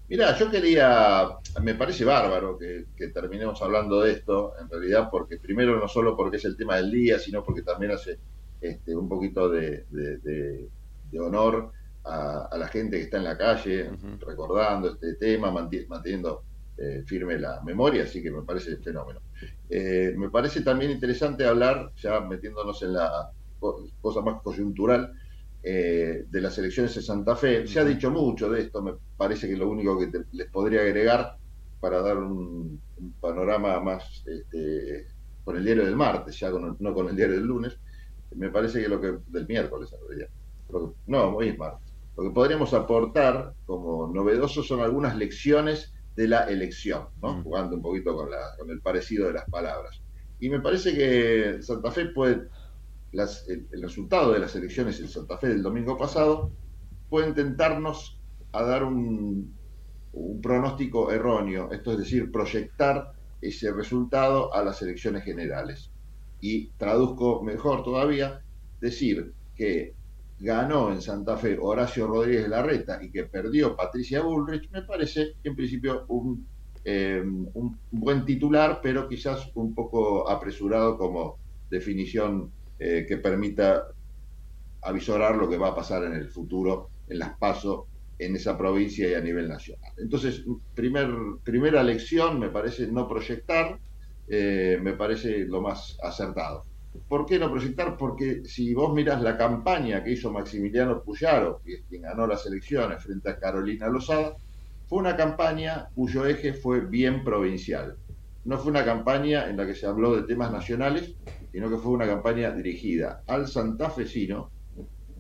Mira, yo quería, me parece bárbaro que, que terminemos hablando de esto, en realidad, porque primero no solo porque es el tema del día, sino porque también hace este, un poquito de, de- de- de honor a, a la gente que está en la calle, recordando este tema, manti- manteniendo eh, firme la memoria, así que me parece fenómeno. Eh, me parece también interesante hablar, ya metiéndonos en la co- cosa más coyuntural, eh, de las elecciones de Santa Fe. Se ha dicho mucho de esto, me parece que lo único que te- les podría agregar para dar un, un panorama más este, con el diario del martes, ya con el- no con el diario del lunes, me parece que lo que del miércoles en realidad. Lo que- no, hoy es martes. Lo que podríamos aportar como novedoso son algunas lecciones de la elección, ¿no? jugando un poquito con, la, con el parecido de las palabras. Y me parece que Santa Fe puede el, resultado de las elecciones en Santa Fe del domingo pasado pueden tentarnos a dar un, pronóstico erróneo, esto es decir, proyectar ese resultado a las elecciones generales. Y traduzco mejor todavía, decir que ganó en Santa Fe Horacio Rodríguez Larreta y que perdió Patricia Bullrich, me parece en principio eh, un buen titular, pero quizás un poco apresurado como definición eh, que permita avisorar lo que va a pasar en el futuro en las pasos en esa provincia y a nivel nacional. Entonces, primer, primera lección me parece no proyectar, eh, me parece lo más acertado. ¿Por qué no proyectar? Porque si vos mirás la campaña que hizo Maximiliano Puyaro, quien ganó las elecciones frente a Carolina Lozada, fue una campaña cuyo eje fue bien provincial. No fue una campaña en la que se habló de temas nacionales, sino que fue una campaña dirigida al santafesino,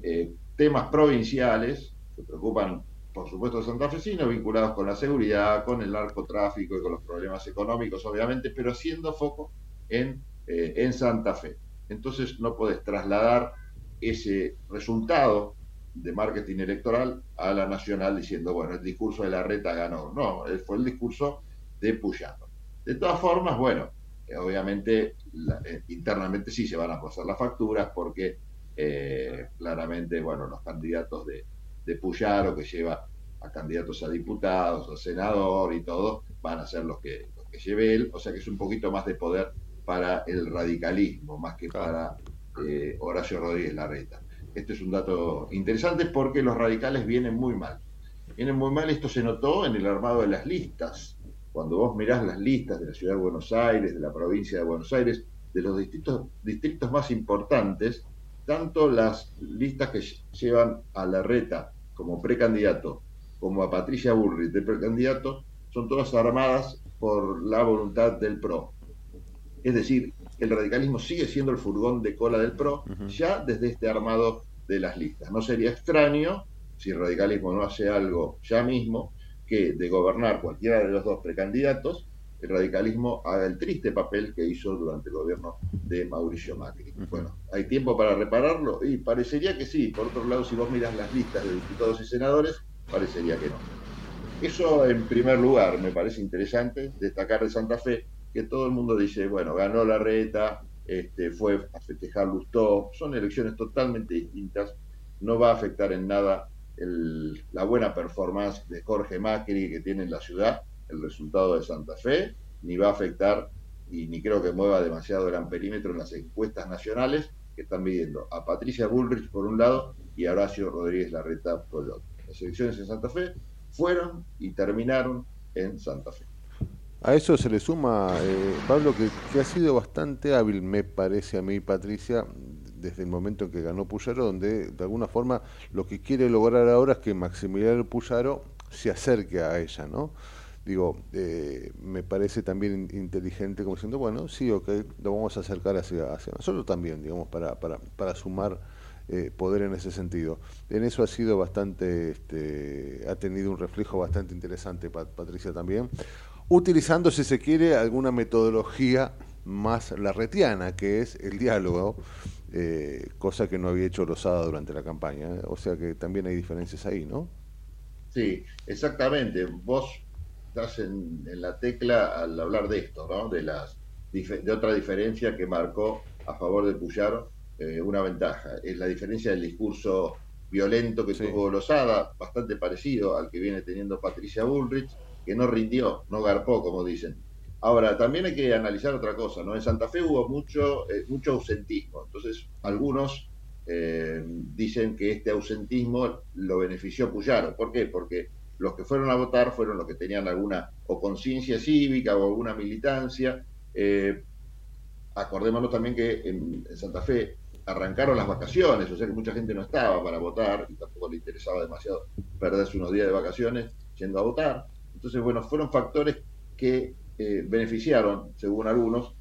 eh, temas provinciales que preocupan, por supuesto, al santafesino, vinculados con la seguridad, con el narcotráfico y con los problemas económicos, obviamente, pero haciendo foco en, eh, en Santa Fe. Entonces no podés trasladar ese resultado de marketing electoral a la nacional diciendo, bueno, el discurso de la reta ganó. No, fue el discurso de Puyaro. De todas formas, bueno, eh, obviamente la- eh, internamente sí se van a pasar las facturas porque eh, claramente, bueno, los candidatos de, de Puyaro que lleva a candidatos a diputados, a senador y todo, van a ser los que, los que lleve él, o sea que es un poquito más de poder para el radicalismo, más que para eh, Horacio Rodríguez Larreta. Este es un dato interesante porque los radicales vienen muy mal. Vienen muy mal, esto se notó en el armado de las listas. Cuando vos mirás las listas de la ciudad de Buenos Aires, de la provincia de Buenos Aires, de los distritos, distritos más importantes, tanto las listas que llevan a Larreta como precandidato, como a Patricia Burri de precandidato, son todas armadas por la voluntad del PRO. Es decir, el radicalismo sigue siendo el furgón de cola del PRO ya desde este armado de las listas. No sería extraño si el radicalismo no hace algo ya mismo que de gobernar cualquiera de los dos precandidatos, el radicalismo haga el triste papel que hizo durante el gobierno de Mauricio Macri. Bueno, ¿hay tiempo para repararlo? Y parecería que sí. Por otro lado, si vos miras las listas de diputados y senadores, parecería que no. Eso en primer lugar me parece interesante, destacar de Santa Fe, que todo el mundo dice, bueno, ganó la reta, este, fue a festejar Lustó, son elecciones totalmente distintas, no va a afectar en nada la buena performance de Jorge Macri que tiene en la ciudad, el resultado de Santa Fe, ni va a afectar y ni creo que mueva demasiado el amperímetro en las encuestas nacionales que están midiendo a Patricia Bullrich por un lado y a Horacio Rodríguez Larreta por el otro. Las elecciones en Santa Fe fueron y terminaron en Santa Fe. A eso se le suma, eh, Pablo, que, ha sido bastante hábil, me parece a mí, Patricia, desde el momento en que ganó Puyaro, donde de alguna forma lo que quiere lograr ahora es que Maximiliano Puyaro se acerque a ella, ¿no? Digo, eh, me parece también inteligente como diciendo, bueno, sí, ok, lo vamos a acercar hacia, hacia nosotros también, digamos, para, para, para sumar eh, poder en ese sentido. En eso ha sido bastante, este, ha tenido un reflejo bastante interesante, Patricia, también utilizando, si se quiere, alguna metodología más larretiana, que es el diálogo, eh, cosa que no había hecho Rosada durante la campaña. O sea que también hay diferencias ahí, ¿no? Sí, exactamente. Vos estás en, la tecla al hablar de esto, ¿no? De, las, de otra diferencia que marcó a favor de Puyar eh, una ventaja. Es la diferencia del discurso violento que tuvo Lozada, bastante parecido al que viene teniendo Patricia Bullrich, que no rindió, no garpó, como dicen. Ahora, también hay que analizar otra cosa, ¿no? En Santa Fe hubo mucho, eh, mucho ausentismo, entonces algunos eh, dicen que este ausentismo lo benefició Puyaro. ¿Por qué? Porque los que fueron a votar fueron los que tenían alguna o conciencia cívica o alguna militancia. Eh, acordémonos también que en, Santa Fe arrancaron las vacaciones, o sea que mucha gente no estaba para votar y tampoco le interesaba demasiado perderse unos días de vacaciones yendo a votar. Entonces, bueno, fueron factores que eh, beneficiaron, según algunos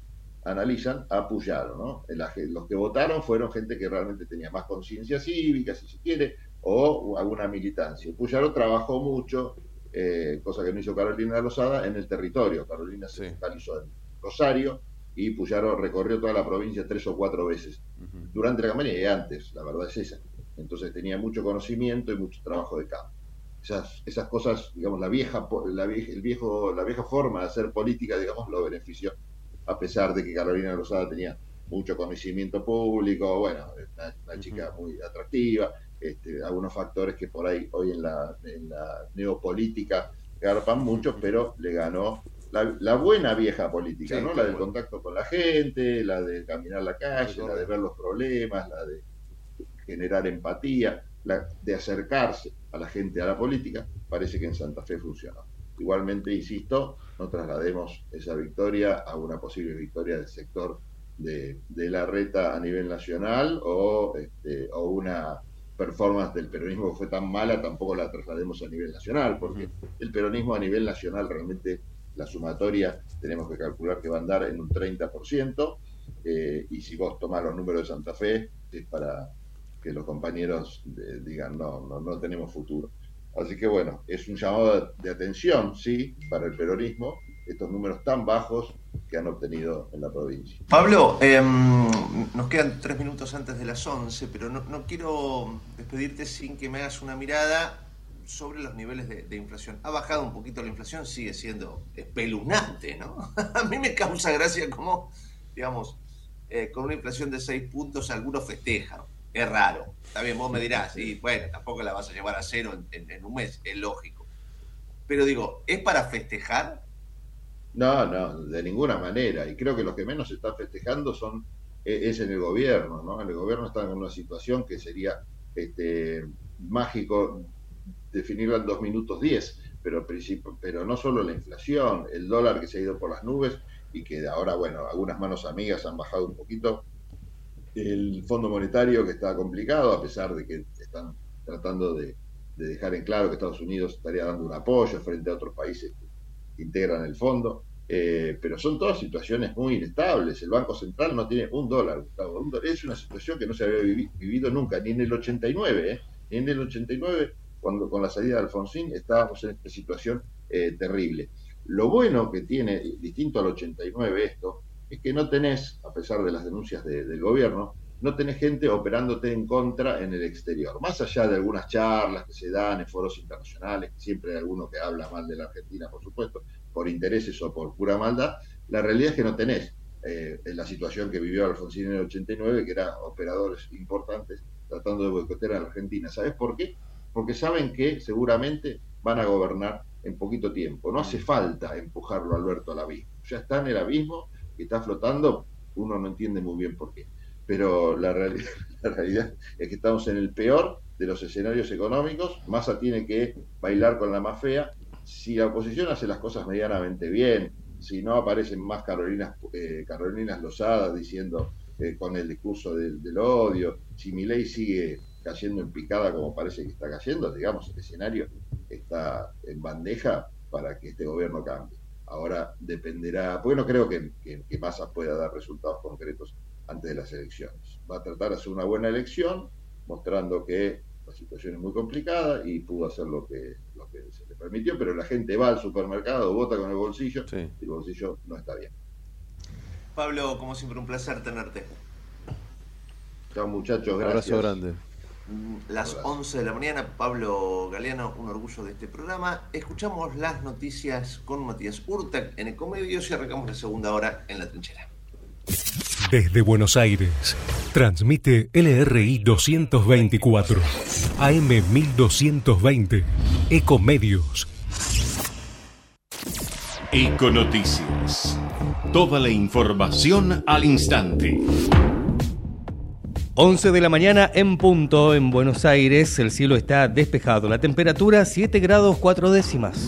analizan, a Puyaro. ¿no? los que votaron fueron gente que realmente tenía más conciencia cívica, si se quiere, o alguna militancia. Puyaro trabajó mucho, eh, cosa que no hizo Carolina Lozada, en el territorio. Carolina se focalizó en Rosario y Puyaro recorrió toda la provincia tres o cuatro veces, durante la campaña y antes, la verdad es esa. Entonces tenía mucho conocimiento y mucho trabajo de campo esas, esas cosas, digamos, la vieja, la, el viejo, la vieja forma de hacer política, digamos, lo benefició, a pesar de que Carolina Rosada tenía mucho conocimiento público, bueno, una, chica muy atractiva, este, algunos factores que por ahí hoy en la, en la neopolítica garpan mucho, pero le ganó la, buena vieja política, ¿no? La del contacto con la gente, la de caminar la calle, la de ver los problemas, la de generar empatía de acercarse a la gente a la política, parece que en Santa Fe funcionó. Igualmente, insisto, no traslademos esa victoria a una posible victoria del sector de, la reta a nivel nacional o, este, o una performance del peronismo que fue tan mala, tampoco la traslademos a nivel nacional, porque el peronismo a nivel nacional realmente la sumatoria tenemos que calcular que va a andar en un 30%, eh, y si vos tomás los números de Santa Fe, es para, que los compañeros digan, no, no, no tenemos futuro. Así que bueno, es un llamado de, atención, sí, para el peronismo, estos números tan bajos que han obtenido en la provincia. Pablo, em, nos quedan tres minutos antes de las once, pero no, no, quiero despedirte sin que me hagas una mirada sobre los niveles de, de, inflación. Ha bajado un poquito la inflación, sigue siendo espeluznante, ¿no? A mí me causa gracia como, digamos, eh, con una inflación de seis puntos algunos festejan es raro. Está bien, vos me dirás, y bueno, tampoco la vas a llevar a cero en, un mes, es lógico. Pero digo, ¿es para festejar? No, no, de ninguna manera. Y creo que los que menos están festejando son e, es en el gobierno, ¿no? El gobierno está en una situación que sería este, mágico definirla en dos minutos diez, pero, pero no solo la inflación, el dólar que se ha ido por las nubes y que ahora, bueno, algunas manos amigas han bajado un poquito, el Fondo Monetario que está complicado, a pesar de que están tratando de, dejar en claro que Estados Unidos estaría dando un apoyo frente a otros países que integran el fondo. Eh, pero son todas situaciones muy inestables. El Banco Central no tiene un dólar, Es una situación que no se había vivido nunca, ni en el 89, ¿eh? ni en el 89, cuando con la salida de Alfonsín estábamos en esta situación eh, terrible. Lo bueno que tiene, distinto al 89 esto, es que no tenés, a pesar de las denuncias del gobierno, no tenés gente operándote en contra en el exterior. Más allá de algunas charlas que se dan en foros internacionales, siempre hay alguno que habla mal de la Argentina, por supuesto, por intereses o por pura maldad, la realidad es que no tenés eh, la situación que vivió Alfonsín en el 89, que eran operadores importantes tratando de boicotear a la Argentina. ¿Sabes por qué? Porque saben que seguramente van a gobernar en poquito tiempo. No hace falta empujarlo Alberto al abismo. Ya está en el abismo y está flotando, uno no entiende muy bien por qué. Pero la, la realidad es que estamos en el peor de los escenarios económicos. Massa tiene que bailar con la más fea si la oposición hace las cosas medianamente bien, si no aparecen más Carolinas, eh, Carolinas Losadas diciendo eh, con el discurso del, odio, si mi ley sigue cayendo en picada como parece que está cayendo, digamos, el escenario está en bandeja para que este gobierno cambie. Ahora dependerá, porque no creo que, que, que Massa pueda dar resultados concretos antes de las elecciones. Va a tratar de hacer una buena elección, mostrando que la situación es muy complicada y pudo hacer lo que, lo que se le permitió, pero la gente va al supermercado, vota con el bolsillo y el bolsillo no está bien. Pablo, como siempre, un placer tenerte. Chao muchachos, gracias. Abrazo grande. Mm, las 11 de la mañana, Pablo Galeano, un orgullo de este programa. Escuchamos las noticias con Matías Urtac en Ecomedios y arrancamos la segunda hora en la trinchera. Desde Buenos Aires, transmite LRI 224, AM 1220, Ecomedios. Econoticias. Toda la información al instante. 11 de la mañana en punto en Buenos Aires, el cielo está despejado, la temperatura 7 grados 4 décimas.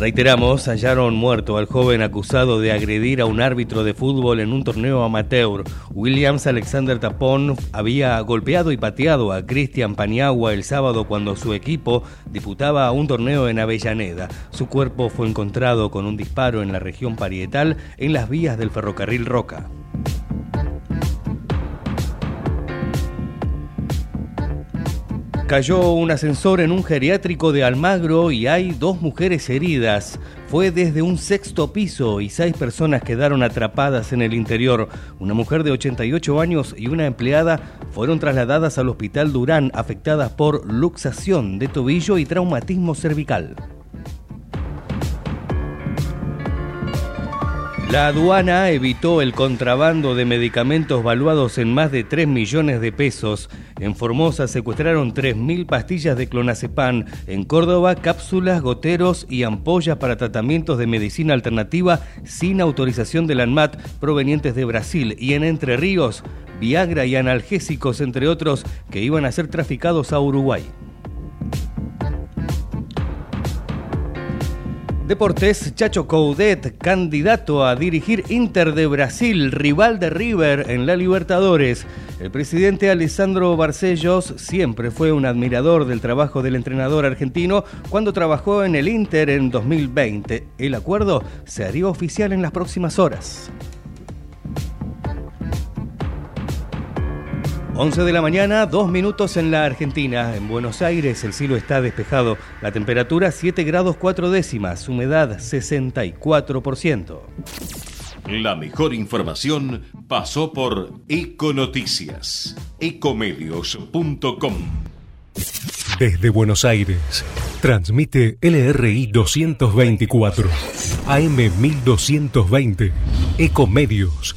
Reiteramos, hallaron muerto al joven acusado de agredir a un árbitro de fútbol en un torneo amateur. Williams Alexander Tapón había golpeado y pateado a Cristian Paniagua el sábado cuando su equipo disputaba un torneo en Avellaneda. Su cuerpo fue encontrado con un disparo en la región parietal en las vías del ferrocarril Roca. Cayó un ascensor en un geriátrico de Almagro y hay dos mujeres heridas. Fue desde un sexto piso y seis personas quedaron atrapadas en el interior. Una mujer de 88 años y una empleada fueron trasladadas al hospital Durán afectadas por luxación de tobillo y traumatismo cervical. La aduana evitó el contrabando de medicamentos valuados en más de 3 millones de pesos. En Formosa secuestraron 3.000 pastillas de clonazepam. En Córdoba, cápsulas, goteros y ampollas para tratamientos de medicina alternativa sin autorización del ANMAT provenientes de Brasil. Y en Entre Ríos, Viagra y analgésicos, entre otros, que iban a ser traficados a Uruguay. Deportes, Chacho Coudet, candidato a dirigir Inter de Brasil, rival de River en la Libertadores. El presidente Alessandro Barcellos siempre fue un admirador del trabajo del entrenador argentino cuando trabajó en el Inter en 2020. El acuerdo se haría oficial en las próximas horas. 11 de la mañana, dos minutos en la Argentina. En Buenos Aires el cielo está despejado. La temperatura 7 grados 4 décimas, humedad 64%. La mejor información pasó por Econoticias. Ecomedios.com. Desde Buenos Aires, transmite LRI 224, AM 1220, Ecomedios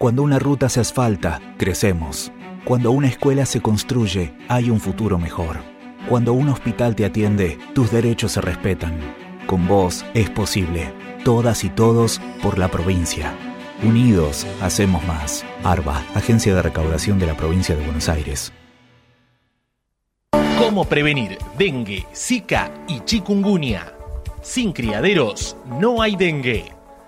Cuando una ruta se asfalta, crecemos. Cuando una escuela se construye, hay un futuro mejor. Cuando un hospital te atiende, tus derechos se respetan. Con vos es posible. Todas y todos por la provincia. Unidos, hacemos más. ARBA, Agencia de Recaudación de la Provincia de Buenos Aires. ¿Cómo prevenir dengue, zika y chikungunya? Sin criaderos no hay dengue.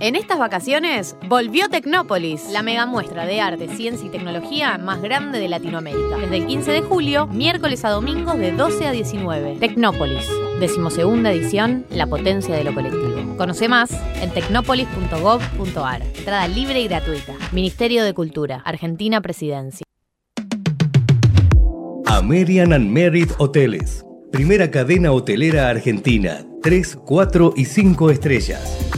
En estas vacaciones volvió Tecnópolis, la mega muestra de arte, ciencia y tecnología más grande de Latinoamérica. Desde el 15 de julio, miércoles a domingos de 12 a 19. Tecnópolis, decimosegunda edición, la potencia de lo colectivo. Conoce más en tecnopolis.gov.ar. Entrada libre y gratuita. Ministerio de Cultura, Argentina Presidencia. American and Merit Hoteles. Primera cadena hotelera argentina. 3, 4 y 5 estrellas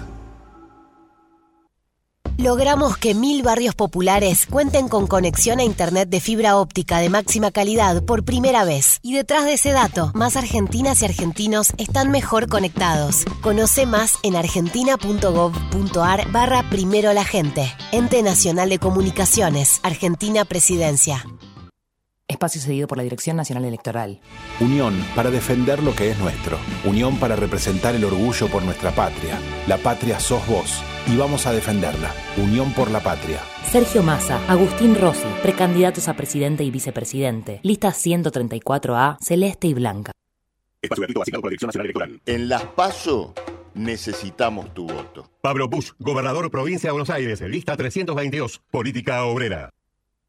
Logramos que mil barrios populares cuenten con conexión a Internet de fibra óptica de máxima calidad por primera vez. Y detrás de ese dato, más argentinas y argentinos están mejor conectados. Conoce más en argentina.gov.ar barra primero la gente. Ente Nacional de Comunicaciones, Argentina Presidencia. Espacio cedido por la Dirección Nacional Electoral. Unión para defender lo que es nuestro. Unión para representar el orgullo por nuestra patria. La patria sos vos y vamos a defenderla. Unión por la patria. Sergio Massa, Agustín Rossi, precandidatos a presidente y vicepresidente. Lista 134A, celeste y blanca. Espacio gratuito asignado por la Dirección Nacional Electoral. En las PASO necesitamos tu voto. Pablo Bush, gobernador provincia de Buenos Aires, lista 322, política obrera.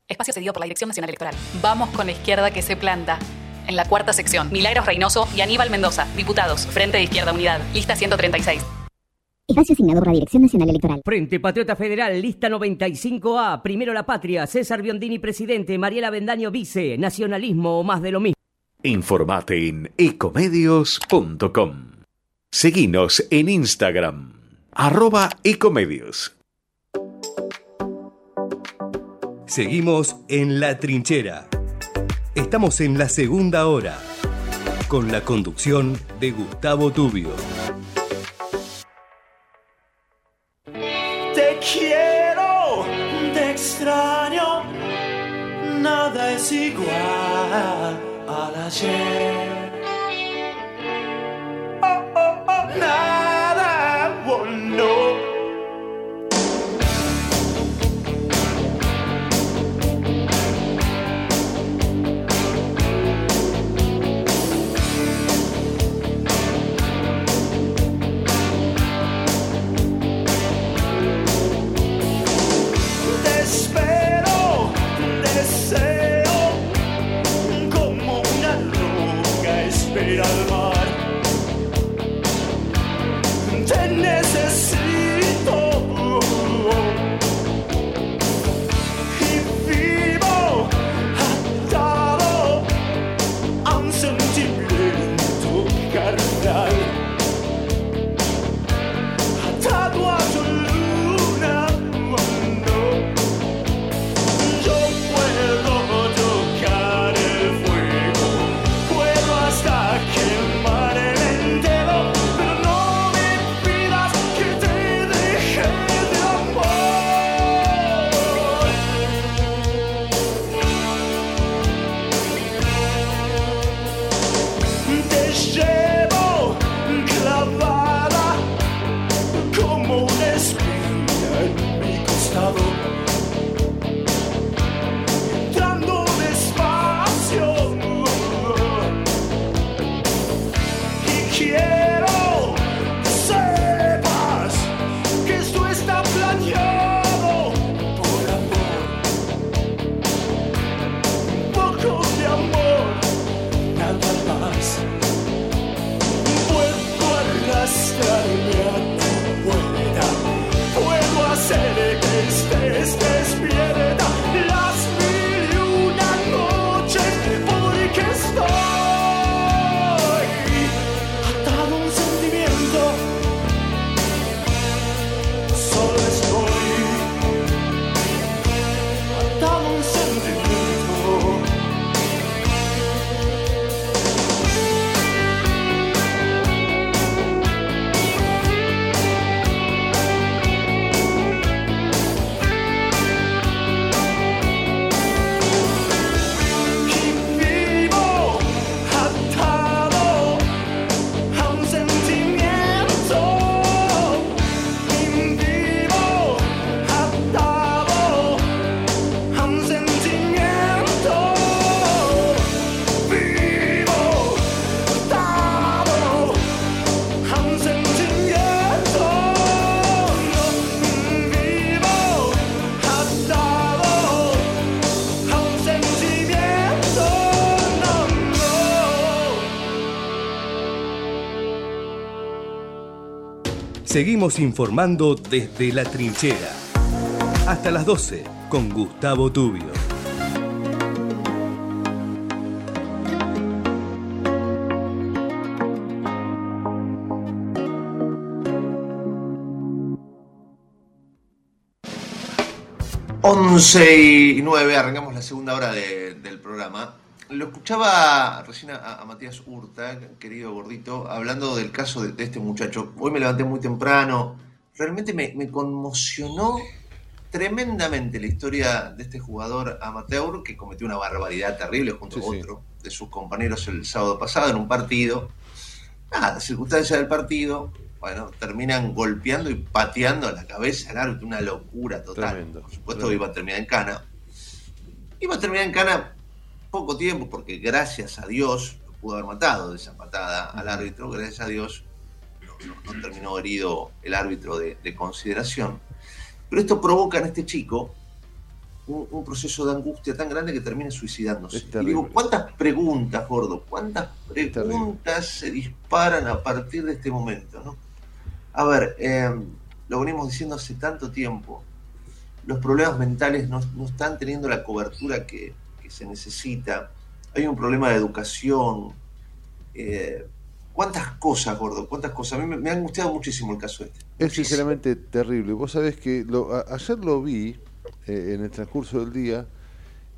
Espacio cedido por la Dirección Nacional Electoral. Vamos con la izquierda que se planta. En la cuarta sección, Milagros Reynoso y Aníbal Mendoza, diputados, Frente de Izquierda Unidad, lista 136. Espacio asignado por la Dirección Nacional Electoral. Frente Patriota Federal, lista 95A. Primero la patria. César Biondini, presidente. Mariela Bendaño, vice. Nacionalismo o más de lo mismo. Informate en ecomedios.com. Seguinos en Instagram. Arroba ecomedios. Seguimos en La Trinchera. Estamos en la segunda hora, con la conducción de Gustavo Tubio. Quiero, te extraño, nada es igual al ayer. Oh, oh, oh, Seguimos informando desde la trinchera. Hasta las 12 con Gustavo Tubio. Once y 9, arrancamos la segunda hora de- del programa. Lo escuchaba recién a, a Matías Hurta, querido gordito, hablando del caso de, de este muchacho. Hoy me levanté muy temprano. Realmente me, me conmocionó tremendamente la historia de este jugador amateur que cometió una barbaridad terrible junto a otro de sus compañeros el sábado pasado en un partido. Nada, circunstancias del partido, bueno, terminan golpeando y pateando a la cabeza al árbitro, una locura total. Tremendo, Por supuesto tremendo. iba a terminar en cana. Iba a terminar en cana poco tiempo porque gracias a Dios lo pudo haber matado de esa patada al árbitro, gracias a Dios no, terminó herido el árbitro de, de consideración. Pero esto provoca en este chico un, un proceso de angustia tan grande que termina suicidándose. Y digo, ¿cuántas preguntas, gordo? ¿Cuántas preguntas se disparan a partir de este momento? ¿no? A ver, eh, lo venimos diciendo hace tanto tiempo. Los problemas mentales no, no están teniendo la cobertura que se necesita. Hay un problema de educación. Eh, ¿Cuántas cosas, gordo? ¿Cuántas cosas? A mí me, me ha angustiado muchísimo el caso este. Es sinceramente terrible. Vos sabés que lo- a- ayer lo vi eh, en el transcurso del día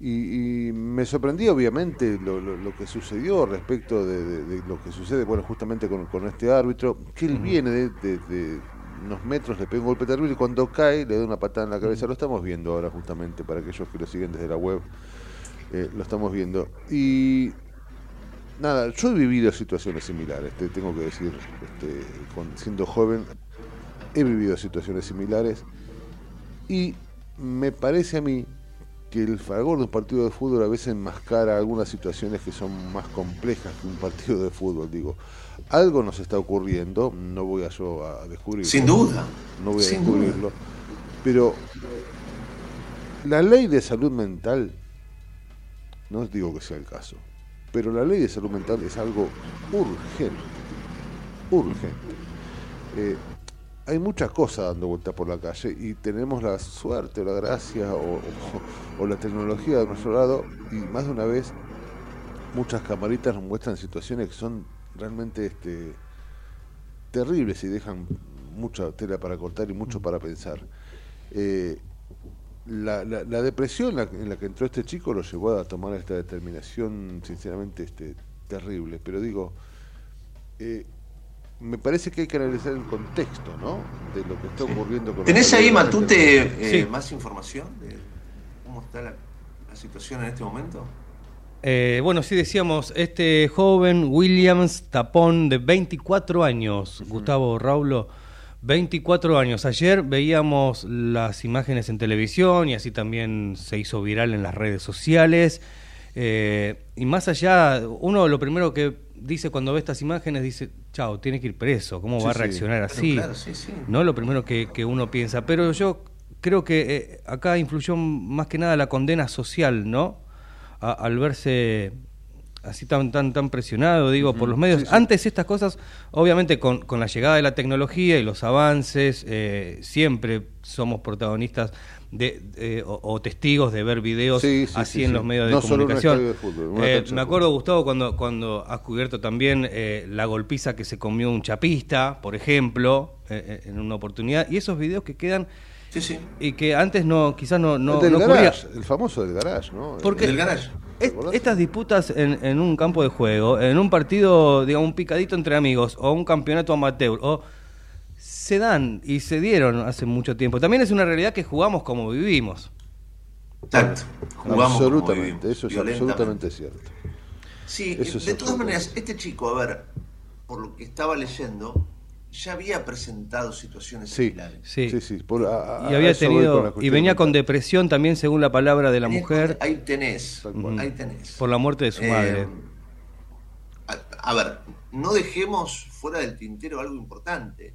y, y me sorprendió obviamente lo, lo- lo que sucedió respecto de, de- de lo que sucede, bueno, justamente con, con este árbitro, que él viene de- de unos metros, le pega un golpe terrible y cuando cae le da una patada en la cabeza. Lo estamos viendo ahora justamente para aquellos que lo siguen desde la web. Eh, lo estamos viendo. Y Nada, yo he vivido situaciones similares, te tengo que decir, este, con- siendo joven, he vivido situaciones similares y me parece a mí que el fragor de un partido de fútbol a veces enmascara algunas situaciones que son más complejas que un partido de fútbol. Digo, algo nos está ocurriendo, no voy a yo a descubrirlo. Sin duda, No voy a descubrirlo. Pero la ley de salud mental, no digo que sea el caso, pero la ley de salud mental es algo urgente, urgente. Eh, hay muchas cosas dando vuelta por la calle y tenemos la suerte o la gracia o, la tecnología de nuestro lado y más de una vez muchas camaritas nos muestran situaciones que son realmente este, terribles y dejan mucha tela para cortar y mucho para pensar. Eh, la, la- la depresión en la, que entró este chico lo llevó a tomar esta determinación, sinceramente, este, terrible. Pero digo, eh, me parece que hay que analizar el contexto, ¿no? De lo que está ocurriendo con ¿Tenés ahí. Matute, eh, Sí. más información de cómo está la, la situación en este momento? Eh, bueno, sí decíamos, este joven Williams Tapón de 24 años, Gustavo Raulo, 24 años. Ayer veíamos las imágenes en televisión y así también se hizo viral en las redes sociales. Eh, y más allá, uno lo primero que dice cuando ve estas imágenes dice, chao, tiene que ir preso, ¿cómo Sí, va a reaccionar así? claro, sí, sí. No lo primero que, que uno piensa, pero yo creo que eh, acá influyó más que nada la condena social, ¿no? A- al verse así tan tan tan presionado, digo, por los medios. Antes estas cosas, obviamente con, con, la llegada de la tecnología y los avances, eh, siempre somos protagonistas de, o, testigos de ver videos así en los medios de comunicación. Eh, me acuerdo, Gustavo, cuando, cuando has cubierto también eh, la golpiza que se comió un chapista, por ejemplo, en una oportunidad, y esos videos que quedan Sí, sí. Y que antes no, quizás no, no, el, garage, el famoso del garage, ¿no? Porque el garage. Estas disputas en, en, un campo de juego, en un partido, digamos, un picadito entre amigos, o un campeonato amateur, o se dan y se dieron hace mucho tiempo. También es una realidad que jugamos como vivimos. Exacto. Jugamos absolutamente, eso es absolutamente cierto. Sí, de todas maneras, este chico, a ver, por lo que estaba leyendo, ya había presentado situaciones similares. Sí, sí, sí. y había tenido y venía con depresión también según la palabra de la mujer. ahí tenés, ahí tenés. Por la muerte de su madre. Eh, a, ver, no dejemos fuera del tintero algo importante.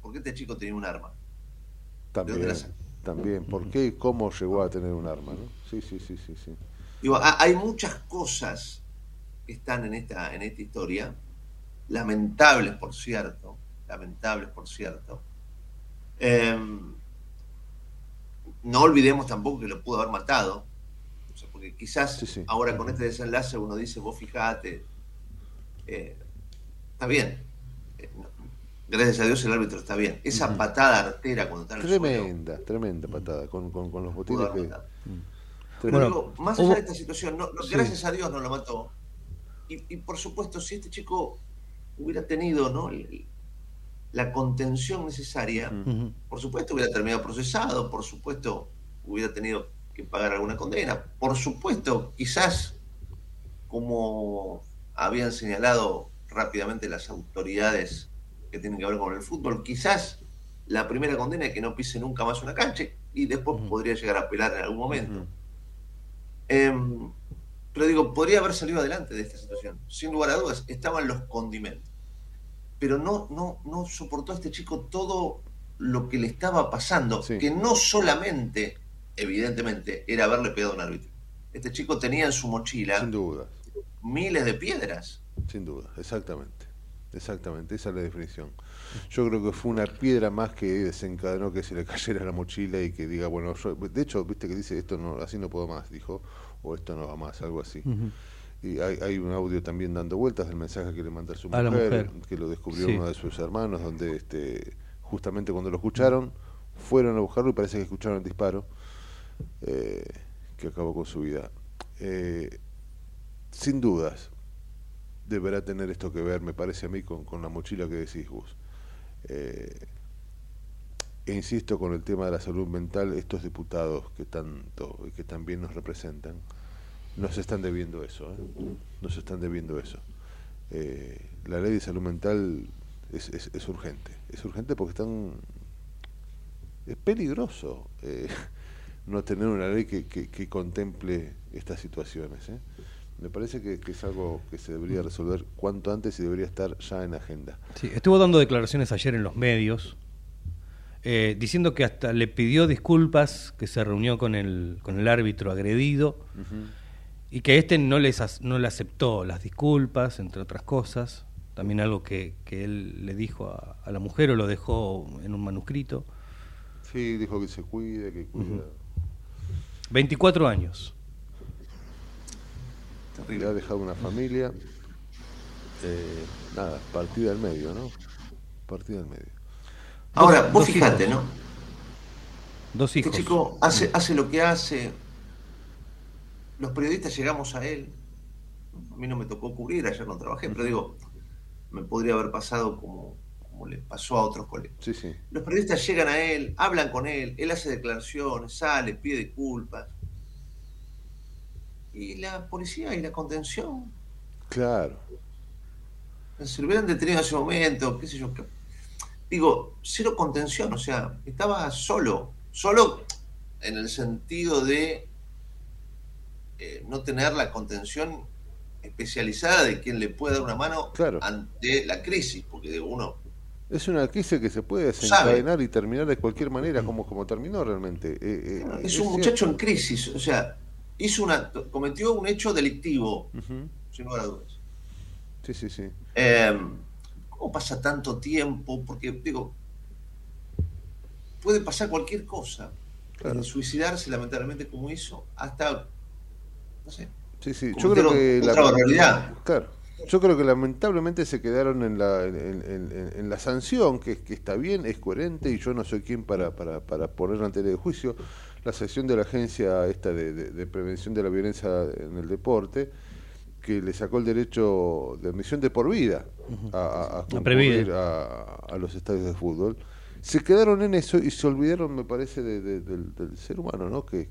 ¿Por qué este chico tenía un arma? También, también. ¿Por qué y cómo llegó a tener un arma? ¿no? Sí, sí, sí, sí, sí. Digo, hay muchas cosas que están en esta, en esta historia, lamentables por cierto, lamentables por cierto. Em, no olvidemos tampoco que lo pudo haber matado, porque quizás ahora con este desenlace uno dice, vos fijate, eh, está bien, eh, gracias a Dios el árbitro está bien. Esa patada artera cuando está en el Tremenda, tremenda patada, con, los botines que... Pero más allá de esta situación, gracias a Dios no lo mató. Y, por supuesto, si este chico hubiera tenido ¿no? La contención necesaria, por supuesto hubiera terminado procesado, por supuesto hubiera tenido que pagar alguna condena, por supuesto quizás como habían señalado rápidamente las autoridades que tienen que ver con el fútbol, quizás la primera condena es que no pise nunca más una cancha y después podría llegar a apelar en algún momento. Em, pero digo, podría haber salido adelante de esta situación. Sin lugar a dudas, estaban los condimentos pero no, no, no soportó a este chico todo lo que le estaba pasando, que no solamente, evidentemente, era haberle pegado a un árbitro. Este chico tenía en su mochila Sin duda. miles de piedras. Sin duda, exactamente. Exactamente, esa es la definición. Yo creo que fue una piedra más que desencadenó que se le cayera la mochila y que diga, bueno, de hecho, viste que dice, esto no, así no puedo más, dijo, o esto no va más, algo así. Y hay, un audio también dando vueltas del mensaje que le manda a su mujer, que lo descubrió uno de sus hermanos, donde este, justamente cuando lo escucharon, fueron a buscarlo y parece que escucharon el disparo eh, que acabó con su vida. Eh, sin dudas, deberá tener esto que ver, me parece a mí, con, con la mochila que decís vos. Eh, e insisto con el tema de la salud mental, estos diputados que tanto y que también nos representan, nos están debiendo eso, ¿eh? nos están debiendo eso. Eh, la ley de salud mental es, es, urgente, es urgente porque están es peligroso eh, no tener una ley que, que, contemple estas situaciones. ¿eh? Me parece que, es algo que se debería resolver cuanto antes y debería estar ya en agenda. Sí, estuvo dando declaraciones ayer en los medios, diciendo que hasta le pidió disculpas, que se reunió con el, con el árbitro agredido y que este no, les, no le aceptó las disculpas, entre otras cosas, también algo que, que él le dijo a, la mujer o lo dejó en un manuscrito. Sí, dijo que se cuide, que cuida. 24 años. Le ha dejado una familia, eh, nada, partida al medio, ¿no? Partida al medio. Ahora, vos fijate, ¿no? Dos hijos. Este chico hace, hace lo que hace, los periodistas llegamos a él. A mí no me tocó cubrir, ayer no trabajé, pero digo, me podría haber pasado como, como le pasó a otros colegas. Los periodistas llegan a él, hablan con él, él hace declaraciones, sale, pide disculpas. Y la policía y la contención. Claro. Se lo hubieran detenido en ese momento, qué sé yo. Digo, cero contención, o sea, estaba solo. Solo en el sentido de eh, no tener la contención especializada de quien le puede dar una mano ante la crisis, porque de uno... Es una crisis que se puede desencadenar y terminar de cualquier manera, como, como terminó realmente. Eh, eh, es, un muchacho en crisis, o sea, hizo una, cometió un hecho delictivo. Sin lugar a dudas. Sí, sí, sí. Eh, ¿Cómo pasa tanto tiempo? Porque, digo, puede pasar cualquier cosa. Desde suicidarse, lamentablemente, como hizo, hasta, no sé. Sí, sí. Yo creo que otra barbaridad. Claro. Yo creo que lamentablemente se quedaron en la, en, en- en la sanción, que, que está bien, es coherente, y yo no soy quien para, para, para poner ante de juicio la sanción de la agencia esta de, de- de prevención de la violencia en el deporte, que le sacó el derecho de admisión de por vida a, a, a Previde. concurrir a, a los estadios de fútbol. Se quedaron en eso y se olvidaron, me parece, de- de- del, del ser humano, ¿no? Que,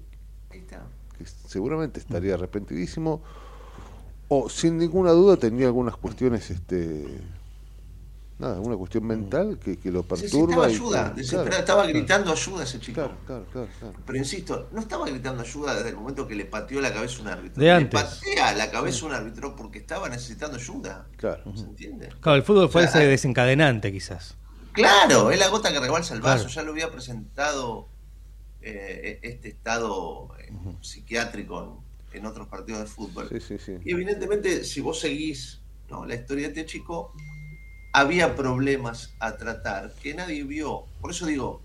que seguramente estaría arrepentidísimo o sin ninguna duda tenía algunas cuestiones este nada alguna cuestión mental que, que lo Necesitaba perturba y- ayuda, claro, desesperado, claro, estaba claro. gritando ayuda ese chico. Claro, claro, claro, claro. Pero insisto, no estaba gritando ayuda desde el momento que le pateó la cabeza un árbitro. De le antes. patea la cabeza un árbitro porque estaba necesitando ayuda. Claro. ¿Se entiende? Claro, el fútbol fue O sea, ese desencadenante quizás. Claro, es la gota que rebalsa el vaso. Claro. Ya lo había presentado eh, este estado psiquiátrico en, en otros partidos de fútbol. Sí, sí, sí. Y evidentemente, si vos seguís ¿no? la historia de este chico, había problemas a tratar que nadie vio. Por eso digo,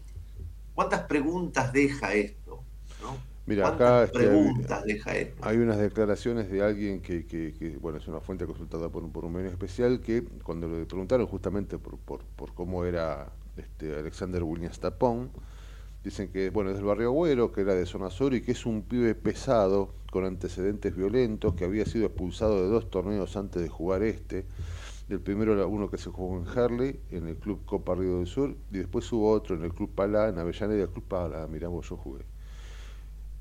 ¿cuántas preguntas deja esto? ¿no? Mira, ¿Cuántas acá este, preguntas deja esto? hay unas declaraciones de alguien que, que- que, bueno, es una fuente consultada por, un- por un medio especial, que cuando le preguntaron justamente por, por, por cómo era este Alexander Williams Tapón, dicen que, bueno, es del barrio Agüero, que era de zona sur y que es un pibe pesado, con antecedentes violentos, que había sido expulsado de dos torneos antes de jugar este. El primero era uno que se jugó en Harley, en el Club Copa Río del Sur, y después hubo otro en el Club Palá, en Avellaneda, el Club Palá, miramos, yo jugué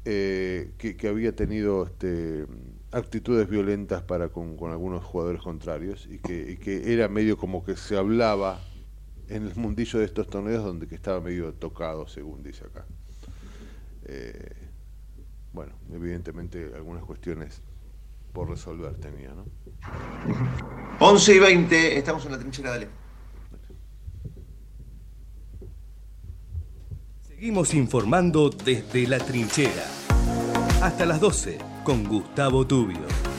eh, que, que había tenido este, actitudes violentas para con, con algunos jugadores contrarios y que, y que era medio como que se hablaba en el mundillo de estos torneos donde que estaba medio tocado, según dice acá. Eh, bueno, evidentemente algunas cuestiones por resolver tenía, ¿no? 11 y 20, estamos en la trinchera, dale. Seguimos informando desde la trinchera. Hasta las 12 con Gustavo Tubio.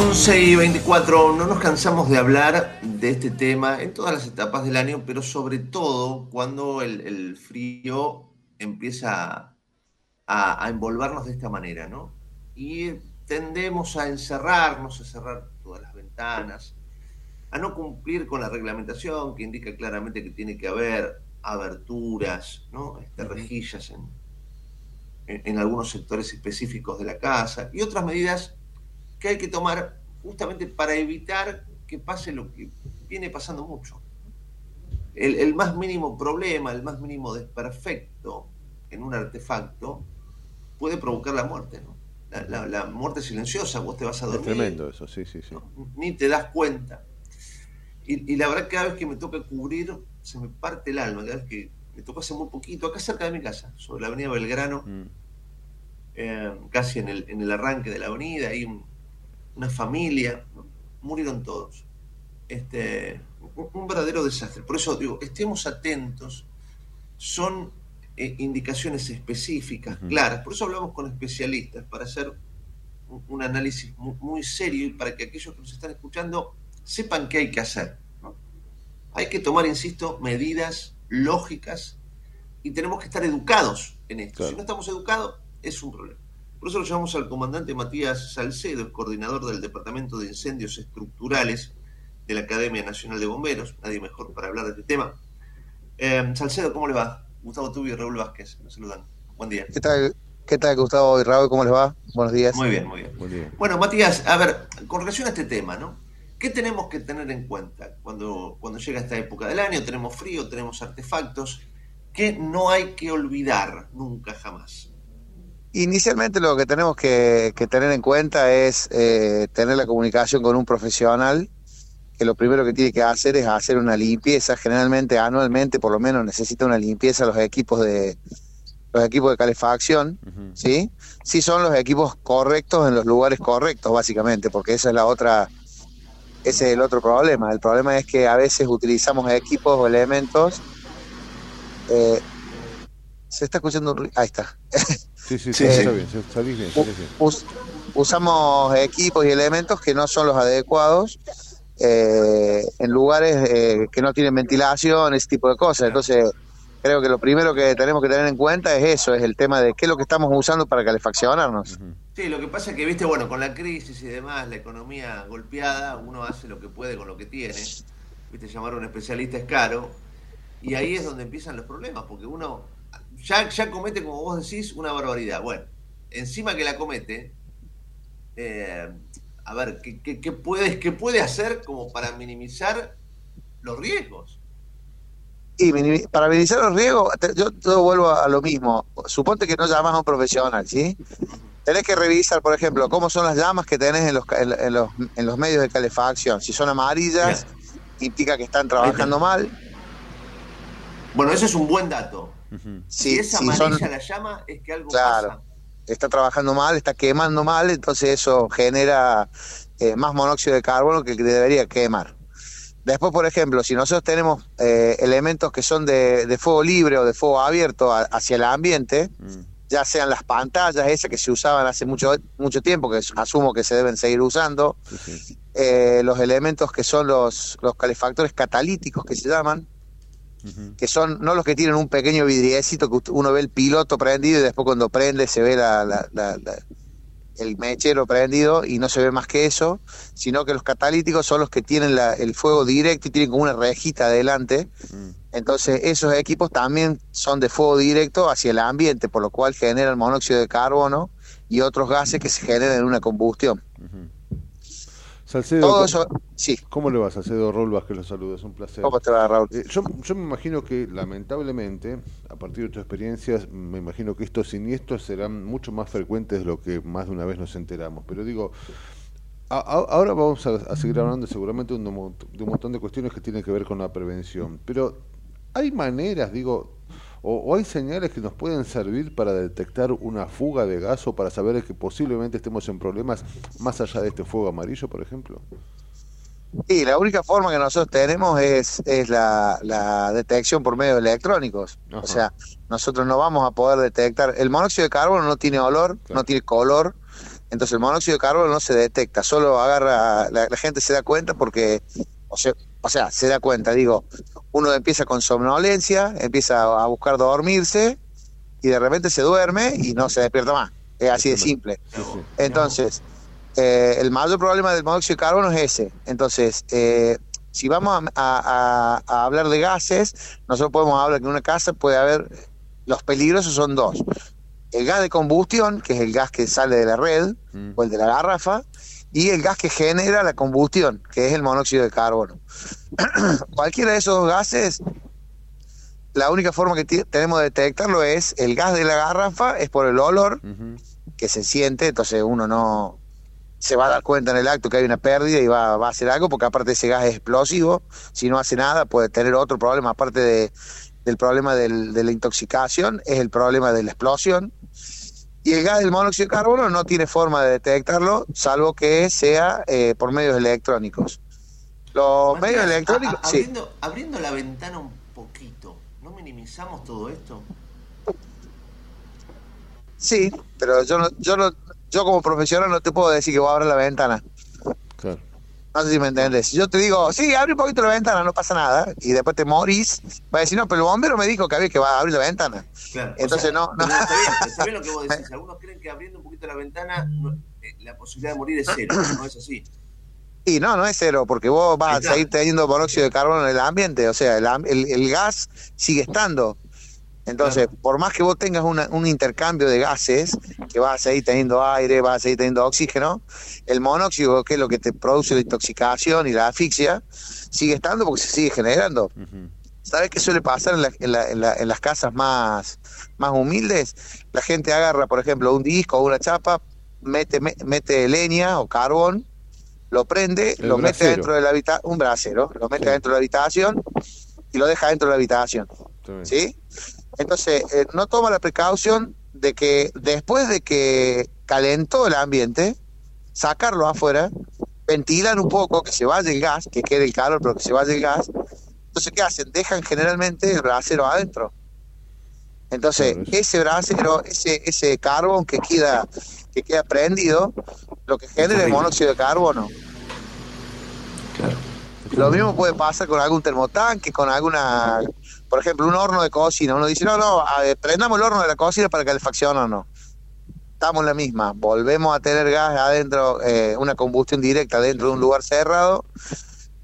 11 y 24, no nos cansamos de hablar de este tema en todas las etapas del año, pero sobre todo cuando el, el frío empieza a, a envolvernos de esta manera, ¿no? Y tendemos a encerrarnos, a cerrar todas las ventanas, a no cumplir con la reglamentación que indica claramente que tiene que haber aberturas, ¿no? Este, rejillas en, en, en algunos sectores específicos de la casa y otras medidas que hay que tomar justamente para evitar que pase lo que viene pasando mucho. El, el más mínimo problema, el más mínimo desperfecto en un artefacto puede provocar la muerte, ¿no? La, la- la muerte silenciosa, vos te vas a Es dormir, tremendo eso, sí, sí, sí. ni te das cuenta. Y, y la verdad, cada vez que me toca cubrir, se me parte el alma. Cada vez que me tocó hace muy poquito, acá cerca de mi casa, sobre la avenida Belgrano, eh, casi en el, en el arranque de la avenida, hay un- una familia, murieron todos. Este, un, un verdadero desastre. Por eso digo, estemos atentos, son eh, indicaciones específicas, claras. Por eso hablamos con especialistas, para hacer un, un análisis mu- muy, serio y para que aquellos que nos están escuchando sepan qué hay que hacer. ¿no? Hay que tomar, insisto, medidas lógicas y tenemos que estar educados en esto. Si no estamos educados, es un problema. Por eso lo llamamos al comandante Matías Salcedo, el coordinador del Departamento de Incendios Estructurales de la Academia Nacional de Bomberos. Nadie mejor para hablar de este tema. Eh, Salcedo, ¿cómo le va? Gustavo Tubio y Raúl Vázquez, nos saludan. Buen día. ¿Qué tal, qué tal Gustavo y Raúl? ¿Cómo les va? Buenos días. Muy bien, muy bien. Bueno, Matías, a ver, con relación a este tema, ¿no? ¿Qué tenemos que tener en cuenta cuando, cuando llega esta época del año? Tenemos frío, tenemos artefactos, que no hay que olvidar nunca jamás. Inicialmente lo que tenemos que, que tener en cuenta es eh, tener la comunicación con un profesional, que lo primero que tiene que hacer es hacer una limpieza, generalmente anualmente por lo menos necesita una limpieza los equipos de los equipos de calefacción, ¿sí? Sí son los equipos correctos en los lugares correctos básicamente, porque esa es la otra ese es el otro problema. El problema es que a veces utilizamos equipos o elementos eh, se está escuchando un ruido. Ahí está. Sí, sí, sí, Sí, está bien, salís bien, salís bien. Us- usamos equipos y elementos que no son los adecuados eh, en lugares eh, que no tienen ventilación, ese tipo de cosas. Entonces, creo que lo primero que tenemos que tener en cuenta es eso, es el tema de qué es lo que estamos usando para calefaccionarnos. Sí, lo que pasa es que, viste, bueno, con la crisis y demás, la economía golpeada, uno hace lo que puede con lo que tiene. Viste, llamar a un especialista es caro. Y ahí es donde empiezan los problemas, porque uno ya, ya comete, como vos decís, una barbaridad. Bueno, encima que la comete, eh, a ver, ¿qué, qué, qué puede, ¿qué puede hacer como para minimizar los riesgos? Y para minimizar los riesgos, yo, yo vuelvo a lo mismo. Suponte que no llamas a un profesional, ¿sí? Tenés que revisar, por ejemplo, cómo son las llamas que tenés en los, en, en los, en los medios de calefacción. Si son amarillas, implica que están trabajando mal. Bueno, ese es un buen dato. Si es sí, amarilla son- la llama, es que algo Claro. pasa. está trabajando mal, está quemando mal, entonces eso genera eh, más monóxido de carbono que debería quemar. Después, por ejemplo, si nosotros tenemos eh, elementos que son de, de fuego libre o de fuego abierto a- hacia el ambiente, ya sean las pantallas esas que se usaban hace mucho, mucho tiempo, que asumo que se deben seguir usando, eh, los elementos que son los, los calefactores catalíticos que se llaman, que son no los que tienen un pequeño vidriecito que uno ve el piloto prendido y después cuando prende se ve la, la- la- la- el mechero prendido y no se ve más que eso, sino que los catalíticos son los que tienen la- el fuego directo y tienen como una rejita adelante. Entonces esos equipos también son de fuego directo hacia el ambiente, por lo cual generan monóxido de carbono y otros gases que se generan en una combustión. Salcedo, Todo ¿cómo- eso, sí. ¿Cómo le va, Salcedo Raúl Vázquez? Los saludos, es un placer. ¿Cómo te va, Raúl? Eh, yo, yo me imagino que, lamentablemente, a partir de tus experiencias, me imagino que estos siniestros serán mucho más frecuentes de lo que más de una vez nos enteramos. Pero digo, a- a- ahora vamos a, a seguir hablando seguramente de un, de un montón de cuestiones que tienen que ver con la prevención. Pero hay maneras, digo, o, o hay señales que nos pueden servir para detectar una fuga de gas o para saber que posiblemente estemos en problemas más allá de este fuego amarillo, por ejemplo. Sí, la única forma que nosotros tenemos es, es la, la detección por medios electrónicos. Ajá. O sea, nosotros no vamos a poder detectar. El monóxido de carbono no tiene olor, no tiene color, Entonces el monóxido de carbono no se detecta, solo agarra, la, la gente se da cuenta porque, o sea, o sea, se da cuenta, digo, uno empieza con somnolencia, empieza a buscar dormirse y de repente se duerme y no se despierta más. Es así de simple. Entonces, eh, el mayor problema del monóxido de carbono es ese. Entonces, eh, si vamos a, a- a- a hablar de gases, nosotros podemos hablar que en una casa puede haber, los peligrosos son dos. El gas de combustión, que es el gas que sale de la red o el de la garrafa, y el gas que genera la combustión, que es el monóxido de carbono. Cualquiera de esos dos gases, la única forma que tenemos de detectarlo es el gas de la garrafa, es por el olor que se siente, entonces uno no se va a dar cuenta en el acto que hay una pérdida y va, va a hacer algo, porque aparte ese gas es explosivo, si no hace nada puede tener otro problema, aparte de, del problema del- de la intoxicación, es el problema de la explosión. Y el gas del monóxido de carbono no tiene forma de detectarlo, salvo que sea eh, por medios electrónicos. Los medios electrónicos, a- a- sí. abriendo, abriendo la ventana un poquito, ¿no minimizamos todo esto? Sí, pero yo no, yo no, yo como profesional no te puedo decir que voy a abrir la ventana. No sé si me entiendes. Si yo te digo, sí, abre un poquito la ventana, no pasa nada, y después te morís, va a decir, no, pero el bombero me dijo que había que va a abrir la ventana. Claro, o Entonces sea, no, no. Está bien, está bien lo que vos decís. Algunos creen que abriendo un poquito la ventana no- eh, la posibilidad de morir es cero. No es así. Y no, no es cero, porque vos vas a seguir teniendo monóxido de carbono en el ambiente, o sea, el- el gas sigue estando. Entonces, por más que vos tengas una- un intercambio de gases, que vas a seguir teniendo aire, vas a seguir teniendo oxígeno, el monóxido, que es lo que te produce la intoxicación y la asfixia, sigue estando porque se sigue generando. ¿Sabes qué suele pasar en, la- en la- en la- en las casas más, más humildes? La gente agarra, por ejemplo, un disco o una chapa, mete, me- mete leña o carbón, lo prende, El lo mete dentro de la habitación, un brasero, lo mete dentro de la habitación y lo deja dentro de la habitación. ¿Sí? Entonces, eh, no toma la precaución de que después de que calentó el ambiente, sacarlo afuera, ventilan un poco, que se vaya el gas, que quede el calor, pero que se vaya el gas. Entonces, ¿qué hacen? Dejan generalmente el brasero adentro. Entonces, ese brasero, ese, ese carbón que queda, que queda prendido, lo que genera es monóxido de carbono. Lo mismo puede pasar con algún termotanque, con alguna, por ejemplo, un horno de cocina. Uno dice, no, no, prendamos el horno de la cocina para no. Estamos en la misma. Volvemos a tener gas adentro, eh, una combustión directa dentro de un lugar cerrado.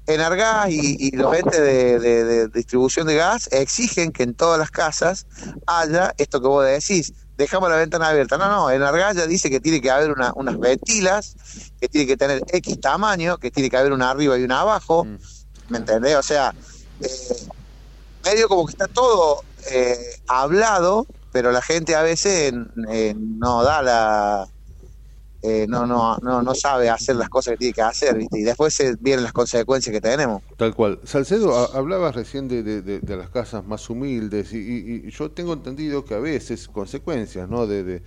Enargas y, y los entes de, de- de distribución de gas exigen que en todas las casas haya esto que vos decís. Dejamos la ventana abierta. No, no, Enargas ya dice que tiene que haber una- unas ventilas, que tiene que tener X tamaño, que tiene que haber una arriba y una abajo. ¿Me entendés? O sea, eh, medio como que está todo eh, hablado, pero la gente a veces eh, no da la. eh, no, no, no, no sabe hacer las cosas que tiene que hacer, ¿viste? Y después se vienen las consecuencias que tenemos. Tal cual. Salcedo, ha- hablabas recién de, de- las casas más humildes y, y- y yo tengo entendido que a veces consecuencias, ¿no? De-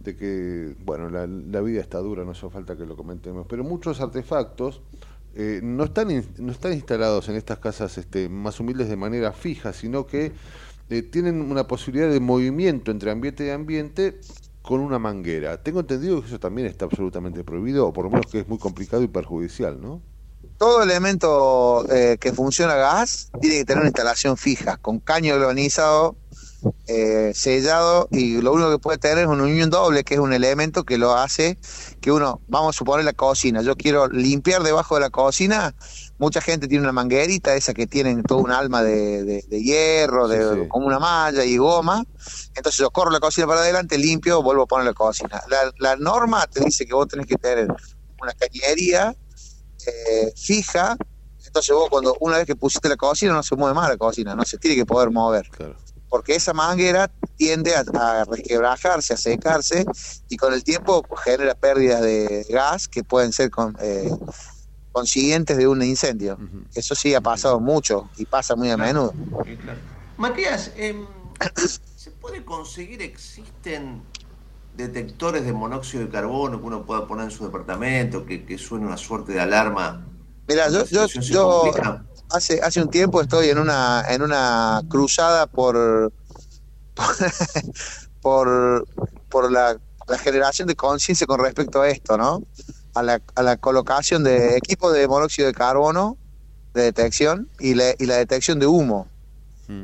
de que, bueno, la, la vida está dura, no hace falta que lo comentemos, pero muchos artefactos eh, no, están no están instalados en estas casas este, más humildes de manera fija, sino que eh, tienen una posibilidad de movimiento entre ambiente y ambiente con una manguera. Tengo entendido que eso también está absolutamente prohibido, o por lo menos que es muy complicado y perjudicial, ¿no? Todo elemento eh, que funciona a gas tiene que tener una instalación fija, con caño galvanizado, eh, sellado, y lo único que puede tener es una unión doble, que es un elemento que lo hace que uno, vamos a suponer la cocina, yo quiero limpiar debajo de la cocina, mucha gente tiene una manguerita, esa que tienen todo un alma de, de- de hierro, de, como una malla y goma, entonces yo corro la cocina para adelante, limpio, vuelvo a poner la cocina. La, la norma te dice que vos tenés que tener una cañería eh, fija, entonces vos cuando una vez que pusiste la cocina no se mueve más la cocina, no se tiene que poder mover. Porque esa manguera tiende a, a resquebrajarse, a secarse y con el tiempo genera pérdidas de gas que pueden ser con, eh, consiguientes de un incendio. Eso sí ha pasado mucho y pasa muy a menudo. Matías, em, ¿se puede conseguir, existen detectores de monóxido de carbono que uno pueda poner en su departamento, que, que suene una suerte de alarma? Mira, yo, yo, yo. Hace, hace un tiempo estoy en una, en una cruzada por, por, por la la generación de conciencia con respecto a esto, ¿no? A la, a la colocación de equipos de monóxido de carbono de detección y la, y la detección de humo.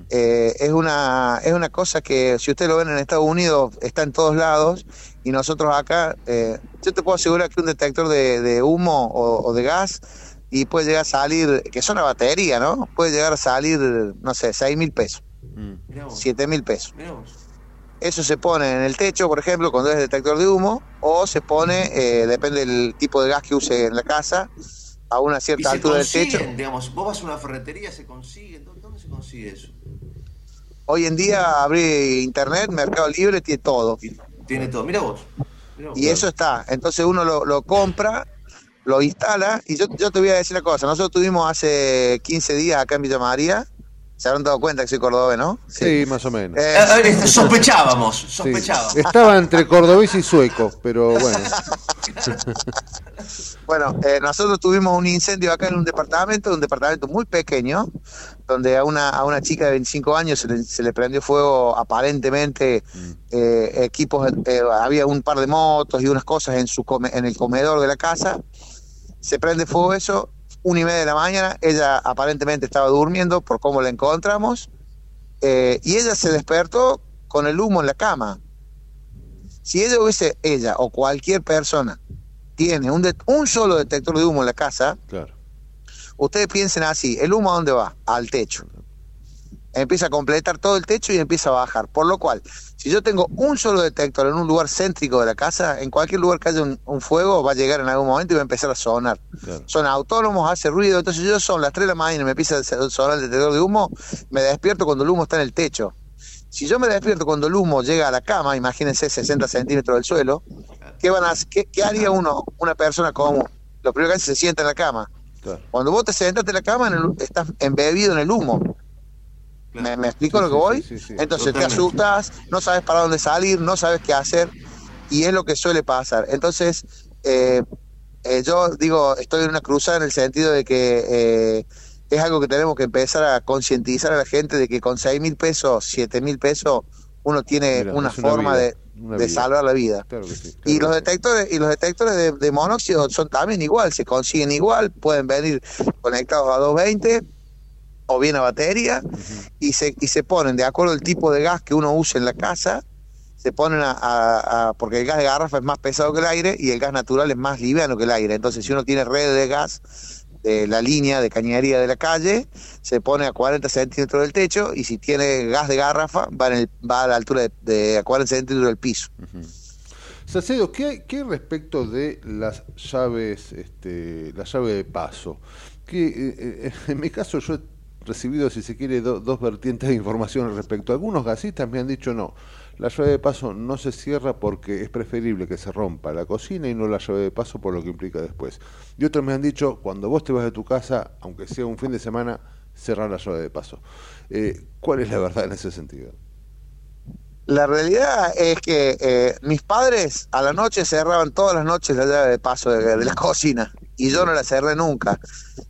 Eh, es, una, es una cosa que, si ustedes lo ven en Estados Unidos, está en todos lados y nosotros acá, eh, yo te puedo asegurar que un detector de, de humo o, o de gas y puede llegar a salir, que es una batería, ¿no? Puede llegar a salir, no sé, 6 mil pesos, 7 mil pesos. Eso se pone en el techo, por ejemplo, cuando es detector de humo, o se pone, eh, depende del tipo de gas que use en la casa, a una Y cierta se altura del techo. digamos, vos vas a una ferretería, se consigue, ¿dó- ¿dónde se consigue eso? Hoy en día abrí internet, Mercado Libre, tiene todo. Tiene todo, mira vos. mirá vos. Y eso está. Entonces uno lo, lo compra, lo instala. Y yo, yo te voy a decir una cosa. Nosotros tuvimos hace 15 días acá en Villa María. Se habrán dado cuenta que soy cordobés, ¿no? Sí, más o menos. Eh, Ah, este, sospechábamos, Sí. sospechábamos. Estaba entre cordobés y sueco, pero bueno. Bueno, eh, nosotros tuvimos un incendio acá en un departamento, un departamento muy pequeño, donde a una, a una chica de 25 años se le, se le prendió fuego aparentemente eh, equipos, eh, había un par de motos y unas cosas en, su come- en el comedor de la casa. Se prende fuego eso, una y media de la mañana, ella aparentemente estaba durmiendo por cómo la encontramos, eh, y ella se despertó con el humo en la cama. Si ella hubiese, ella o cualquier persona tiene un, solo detector de humo en la casa, Claro. ustedes piensen así, ¿el humo a dónde va? Al techo. Empieza a completar todo el techo y empieza a bajar. Por lo cual, si yo tengo un solo detector en un lugar céntrico de la casa, en cualquier lugar que haya un, un fuego, va a llegar en algún momento y va a empezar a sonar. Son autónomos, hace ruido. Entonces yo son las 3 de la mañana y me empieza a sonar el detector de humo, me despierto cuando el humo está en el techo. Si yo me despierto cuando el humo llega a la cama, imagínense 60 centímetros del suelo, ¿qué, van a, qué, qué haría uno, una persona común? Lo primero que hace es se sienta en la cama. Cuando vos te sentaste en la cama, en el- estás embebido en el humo. ¿Me, me explico lo que voy? Entonces te asustas, no sabes para dónde salir, no sabes qué hacer, y es lo que suele pasar. Entonces, eh, eh, yo digo, estoy en una cruzada en el sentido de que eh, es algo que tenemos que empezar a concientizar a la gente de que con 6 mil pesos, 7 mil pesos, uno tiene Mira, una forma vida, de, una de vida. salvar la vida. Claro que sí. Y los detectores y los detectores de, de monóxido son también igual, se consiguen igual, pueden venir conectados a 220 o bien a batería y se y se ponen de acuerdo al tipo de gas que uno use en la casa, se ponen a, a- a- porque el gas de garrafa es más pesado que el aire y el gas natural es más liviano que el aire. Entonces, si uno tiene red de gas de la línea de cañería de la calle, se pone a 40 centímetros del techo y si tiene gas de garrafa va, en el- va a la altura de, de a 40 centímetros del piso. ¿qué, hay- qué hay respecto de las llaves, este, la llave de paso? Que eh, eh, en mi caso yo recibido, si se quiere, do- dos vertientes de información al respecto. Algunos gasistas me han dicho no, la llave de paso no se cierra porque es preferible que se rompa la cocina y no la llave de paso por lo que implica después. Y otros me han dicho, cuando vos te vas de tu casa, aunque sea un fin de semana, cerrar la llave de paso. Eh, ¿Cuál es la verdad en ese sentido? La realidad es que eh, mis padres a la noche cerraban todas las noches la llave de paso de, la cocina y yo no la cerré nunca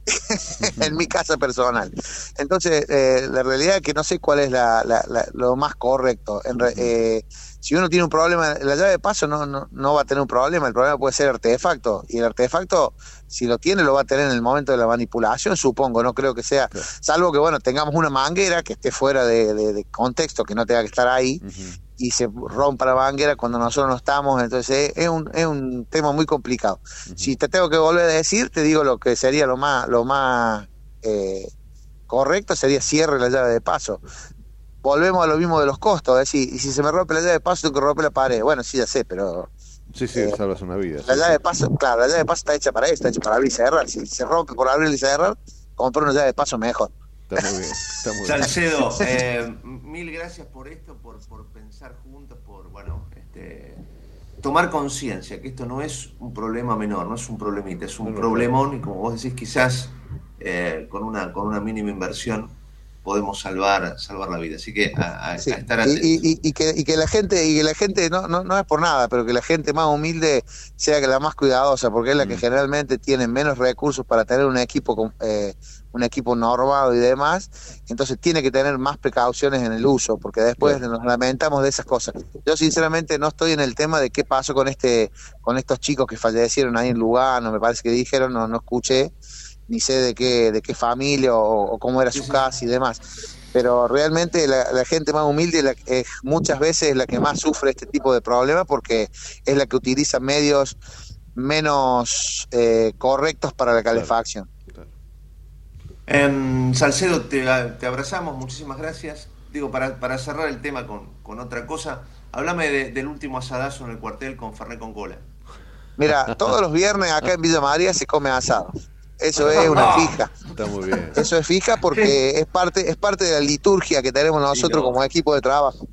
en mi casa personal. Entonces, eh, la realidad es que no sé cuál es la, la- la- lo más correcto. En re- eh, si uno tiene un problema, la llave de paso no, no, no va a tener un problema, el problema puede ser artefacto. Y el artefacto, si lo tiene, lo va a tener en el momento de la manipulación, supongo, no creo que sea, salvo que, bueno, tengamos una manguera que esté fuera de, de- de contexto, que no tenga que estar ahí, y se rompa la manguera cuando nosotros no estamos, entonces es, es un, es un tema muy complicado. Si te tengo que volver a decir, te digo lo que sería lo más, lo más eh, correcto, sería cierre la llave de paso. Volvemos a lo mismo de los costos, es decir, y si se me rompe la llave de paso, tengo que romper la pared. Bueno, sí, ya sé, pero Sí, sí, salvas una vida. la sí, llave sí. de paso, claro, la llave de paso está hecha para eso, está hecha para abrir y cerrar. Si se rompe por abrir y cerrar, comprar una llave de paso mejor. Está muy bien. Está muy bien. Salcedo, eh, mil gracias por esto, por, por pensar juntos, por bueno, este, tomar conciencia que esto no es un problema menor, no es un problemita, es un No, no, problemón y como vos decís, quizás eh, con, una, con una mínima inversión podemos salvar, salvar la vida. Así que a, a- Sí. a estar atentos. y- y- y que, y que la gente, y que la gente no, no, no es por nada, pero que la gente más humilde sea que la más cuidadosa, porque es la que generalmente tiene menos recursos para tener un equipo con- eh, un equipo normado y demás, entonces tiene que tener más precauciones en el uso, porque después nos lamentamos de esas cosas. Yo sinceramente no estoy en el tema de qué pasó con este, con estos chicos que fallecieron ahí en Lugano, me parece que dijeron, no, no escuché, ni sé de qué, de qué familia o, o cómo era su casa y demás. Pero realmente la, la gente más humilde la- es muchas veces la que más sufre este tipo de problemas porque es la que utiliza medios menos eh, correctos para la calefacción. Salcedo, te, te abrazamos, muchísimas gracias. Digo, para, para cerrar el tema con, con otra cosa, háblame de- del último asadazo en el cuartel con Fernet con cola. Mira, todos los viernes acá en Villa María se come asado. Eso es una fija. Está muy bien. Eso es fija porque es parte es parte de la liturgia que tenemos nosotros como equipo de trabajo.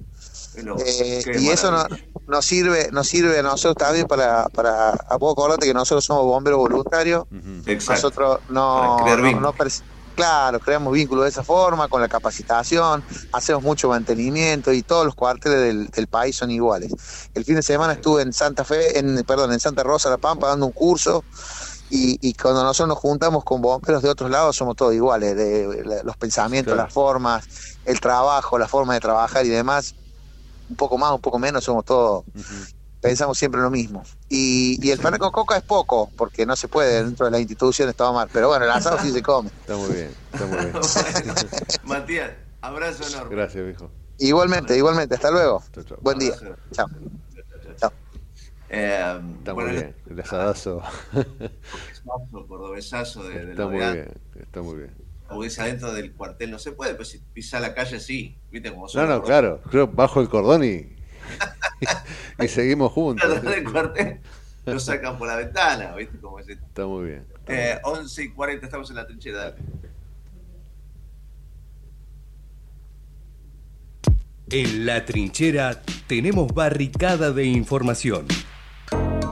Eh, y eso no- nos sirve nos sirve a nosotros también para para a vos acordate que nosotros somos bomberos voluntarios. Exacto. nosotros no, claro creamos vínculos de esa forma con la capacitación hacemos mucho mantenimiento y todos los cuarteles del, del país son iguales. El fin de semana estuve en Santa Fe en perdón en Santa Rosa La Pampa dando un curso y, y cuando nosotros nos juntamos con bomberos de otros lados somos todos iguales de, los pensamientos Claro. las formas el trabajo la forma de trabajar y demás un poco más un poco menos somos todos pensamos siempre lo mismo. Y, y el pan con coca es poco, porque no se puede dentro de las instituciones tomar. Pero bueno, el asado sí se come. Está muy bien, está muy bien. Matías, abrazo enorme. Gracias, viejo. Igualmente, igualmente. Hasta luego. Buen día. Chao. Eh, Está bueno, muy bien. El asadazo. cordobesazo, cordobesazo de, de Está muy bien, está muy bien. Porque adentro del cuartel no se puede, pero si pisa la calle sí, viste cómo No, no, claro. Creo bajo el cordón y, y seguimos juntos. Del cuartel lo sacan por la ventana, viste cómo es esto. Está muy bien. Eh, 11 y 40 estamos en la trinchera. dale. En la trinchera tenemos barricada de información,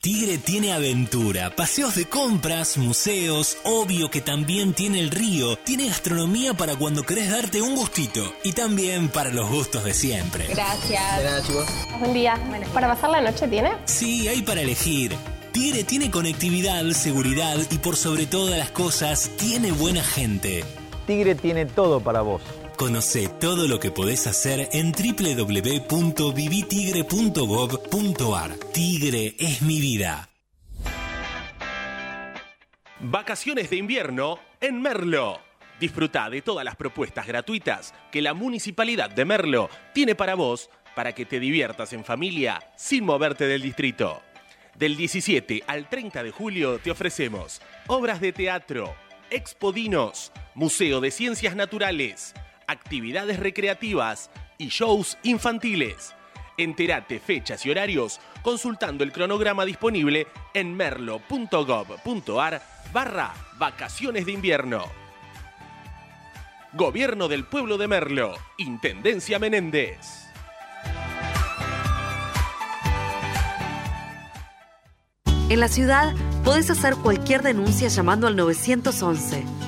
Tigre tiene aventura, paseos de compras, museos, obvio que también tiene el río, tiene gastronomía para cuando querés darte un gustito y también para los gustos de siempre. Gracias. Buen día. ¿Para pasar la noche tiene? Sí, hay para elegir. Tigre tiene conectividad, seguridad y por sobre todas las cosas, tiene buena gente. Tigre tiene todo para vos. Conoce todo lo que podés hacer en www.vivitigre.gov.ar. Tigre es mi vida. Vacaciones de invierno en Merlo. Disfruta de todas las propuestas gratuitas que la Municipalidad de Merlo tiene para vos para que te diviertas en familia sin moverte del distrito. Del 17 al 30 de julio te ofrecemos obras de teatro, expodinos, Museo de Ciencias Naturales, actividades recreativas y shows infantiles. Entérate fechas y horarios consultando el cronograma disponible en merlo.gov.ar barra vacaciones de invierno. Gobierno del Pueblo de Merlo, Intendencia Menéndez. En la ciudad podés hacer cualquier denuncia llamando al 911.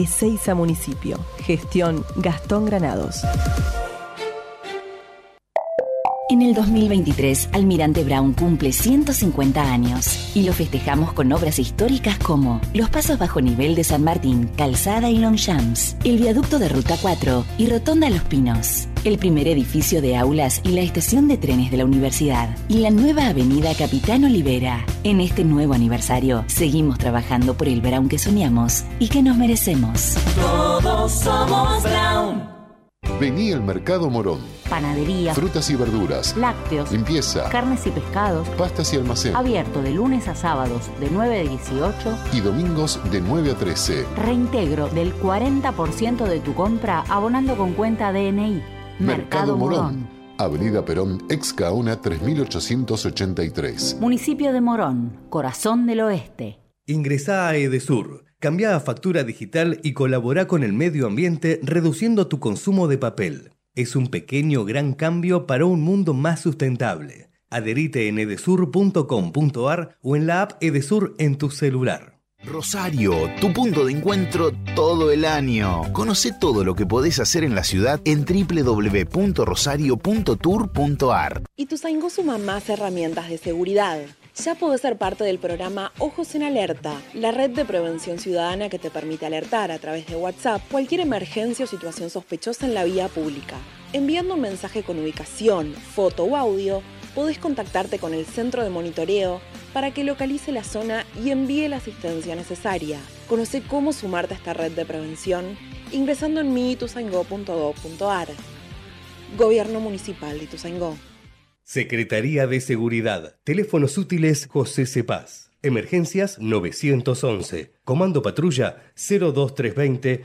Ezeiza Municipio. Gestión Gastón Granados. En el 2023, Almirante Brown cumple 150 años y lo festejamos con obras históricas como los pasos bajo nivel de San Martín, Calzada y Longchamps, el viaducto de Ruta 4 y Rotonda Los Pinos. El primer edificio de aulas y la estación de trenes de la universidad y la nueva avenida Capitán Olivera. En este nuevo aniversario, seguimos trabajando por el Brown que soñamos y que nos merecemos. Todos somos Brown. Vení al Mercado Morón. Panadería, Frutas y verduras. lácteos, Limpieza. carnes y pescados. Pastas y almacén. Abierto de lunes a sábados de 9 a 18. Y domingos de 9 a 13. Reintegro del 40% de tu compra abonando con cuenta DNI. Mercado Morón. Avenida Perón, ex Caona 3883. Municipio de Morón, corazón del oeste. Ingresá a Edesur, cambia a factura digital y colabora con el medio ambiente reduciendo tu consumo de papel. Es un pequeño gran cambio para un mundo más sustentable. Adherite en edesur.com.ar o en la app Edesur en tu celular. Rosario, tu punto de encuentro todo el año. Conoce todo lo que podés hacer en la ciudad en www.rosario.tour.ar. Ituzaingó suma más herramientas de seguridad. Ya podés ser parte del programa Ojos en Alerta, la red de prevención ciudadana que te permite alertar a través de WhatsApp cualquier emergencia o situación sospechosa en la vía pública. Enviando un mensaje con ubicación, foto o audio, podés contactarte con el centro de monitoreo para que localice la zona y envíe la asistencia necesaria. Conoce cómo sumarte a esta red de prevención ingresando en miituzaingó.gov.ar. Gobierno Municipal de Ituzaingó. Secretaría de Seguridad. Teléfonos útiles José Cepaz. Emergencias 911. Comando Patrulla 02320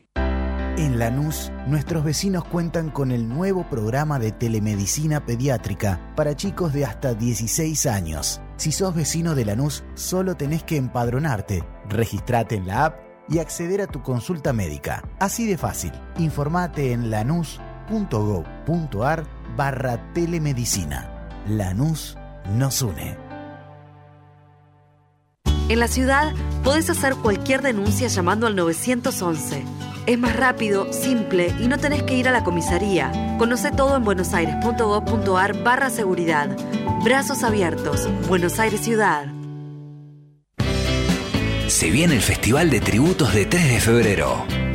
En Lanús, nuestros vecinos cuentan con el nuevo programa de telemedicina pediátrica para chicos de hasta 16 años. Si sos vecino de Lanús, solo tenés que empadronarte, registrate en la app y acceder a tu consulta médica. Así de fácil. Informate en lanús.gov.ar barra telemedicina. Lanús nos une. En la ciudad podés hacer cualquier denuncia llamando al 911. Es más rápido, simple y no tenés que ir a la comisaría. Conoce todo en buenosaires.gov.ar barra seguridad. Brazos abiertos. Buenos Aires Ciudad. Se viene el Festival de Tributos de 3 de febrero.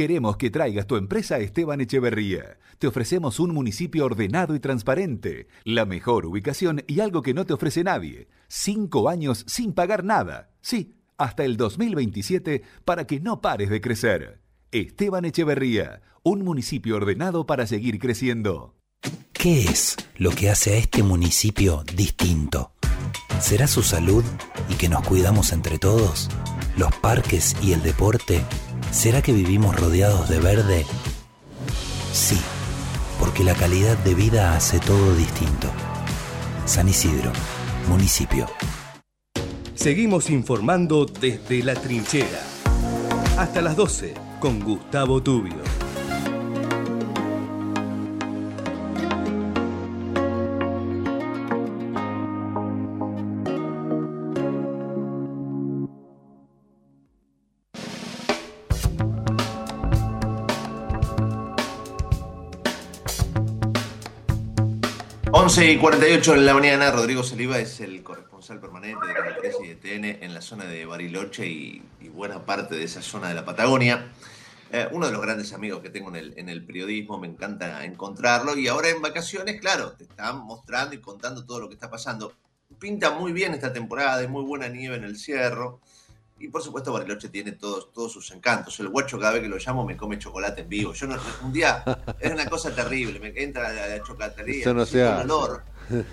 Queremos que traigas tu empresa a Esteban Echeverría. Te ofrecemos un municipio ordenado y transparente, la mejor ubicación y algo que no te ofrece nadie. Cinco años sin pagar nada. Sí, hasta el 2027 para que no pares de crecer. Esteban Echeverría, un municipio ordenado para seguir creciendo. ¿Qué es lo que hace a este municipio distinto? ¿Será su salud y que nos cuidamos entre todos? ¿Los parques y el deporte? ¿Será que vivimos rodeados de verde? Sí, porque la calidad de vida hace todo distinto. San Isidro, municipio. Seguimos informando desde la trinchera. Hasta las 12 con Gustavo Tubio. 11 y 48 en la mañana, Rodrigo Saliva es el corresponsal permanente de Canal 13 y de TN en la zona de Bariloche y, buena parte de esa zona de la Patagonia. Eh, uno de los grandes amigos que tengo en el, periodismo, me encanta encontrarlo. Y ahora en vacaciones, claro, te están mostrando y contando todo lo que está pasando. Pinta muy bien esta temporada, hay muy buena nieve en el cerro. Y por supuesto Bariloche tiene todos, todos sus encantos. El guacho cada vez que lo llamo me come chocolate en vivo. Yo no, un día es una cosa terrible, me entra a la, la chocolatería, Eso no se un hace. olor.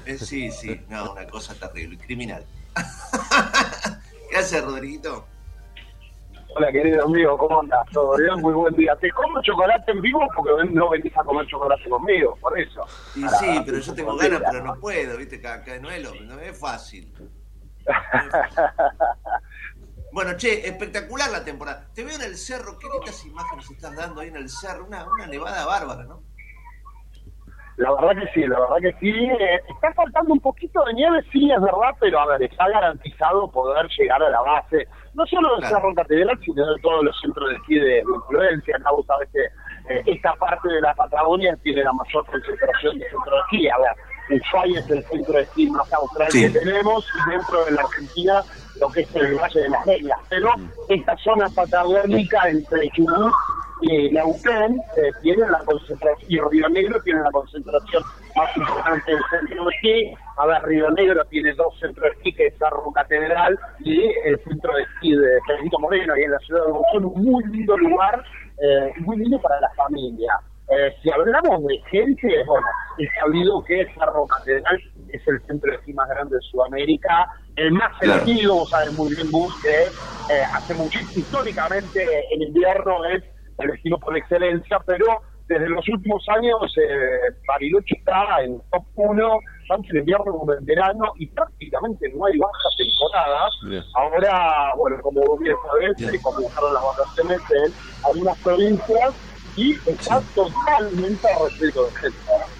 Eh, sí, sí, no, una cosa terrible, criminal. ¿Qué hace Rodriguito? Hola, querido amigo, ¿cómo andas? ¿Todo bien? Muy buen día. Te como chocolate en vivo porque no venís a comer chocolate conmigo, por eso. Y Para- sí, pero yo tengo ganas, pero no puedo, ¿viste? Cada, cada- no, es lo- no es fácil. Bueno, che, espectacular la temporada. Te veo en el cerro, qué lindas imágenes estás dando ahí en el cerro, una, una nevada bárbara, ¿no? La verdad que sí, la verdad que sí. Eh, está faltando un poquito de nieve, sí, es verdad, pero a ver, está garantizado poder llegar a la base, no solo del Claro. Cerro Catedral, sino de todos los centros de esquí de, de influencia. Acá vos sabés que eh, esta parte de la Patagonia tiene la mayor concentración de centros de esquí. A ver, Ushuaia es el centro de esquí más austral Sí. que tenemos, y dentro de la Argentina lo que es el Valle de las Medias. Pero esta zona patagónica entre Chubut y Neuquén eh, tiene la concentración, y Río Negro tiene la concentración más importante del centro de esquí. A ver, Río Negro tiene dos centros de esquí, que Cerro Catedral y el centro de esquí de Pedrito Moreno, y en la ciudad de Bolsón, un muy lindo lugar, eh, muy lindo para la familia. Eh, si hablamos de gente, bueno, es sabido que Cerro Catedral es el centro de esquí más grande de Sudamérica, el más Claro. elegido, vos sabés muy bien, Gus, que eh, hace muchísimo, históricamente en invierno es el destino por excelencia, pero desde los últimos años eh, Bariloche está en top 1, tanto en invierno como en verano, y prácticamente no hay bajas temporadas. Ahora, bueno, como vos bien sabés, eh, comenzaron las vacaciones en algunas provincias y está totalmente repleto de gente.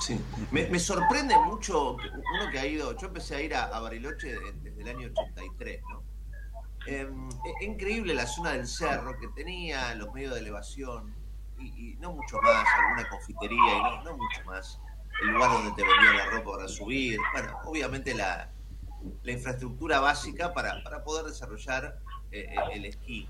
Sí. Me, sorprende mucho uno que ha ido, yo empecé a ir a, Bariloche de- desde el año 83, ¿no? Em, es increíble la zona del cerro que tenía los medios de elevación y, no mucho más, alguna confitería y no, mucho más. El lugar donde te vendían la ropa para subir. Bueno, obviamente la, la infraestructura básica para, para poder desarrollar eh, el, el esquí.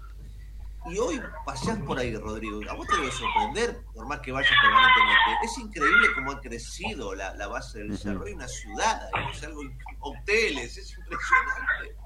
Y hoy paseás por ahí, Rodrigo. A vos te debe sorprender, por más que vayas permanentemente. Es increíble cómo ha crecido la, la base del cerro. Hay una ciudad, ahí, es algo, hoteles, es impresionante.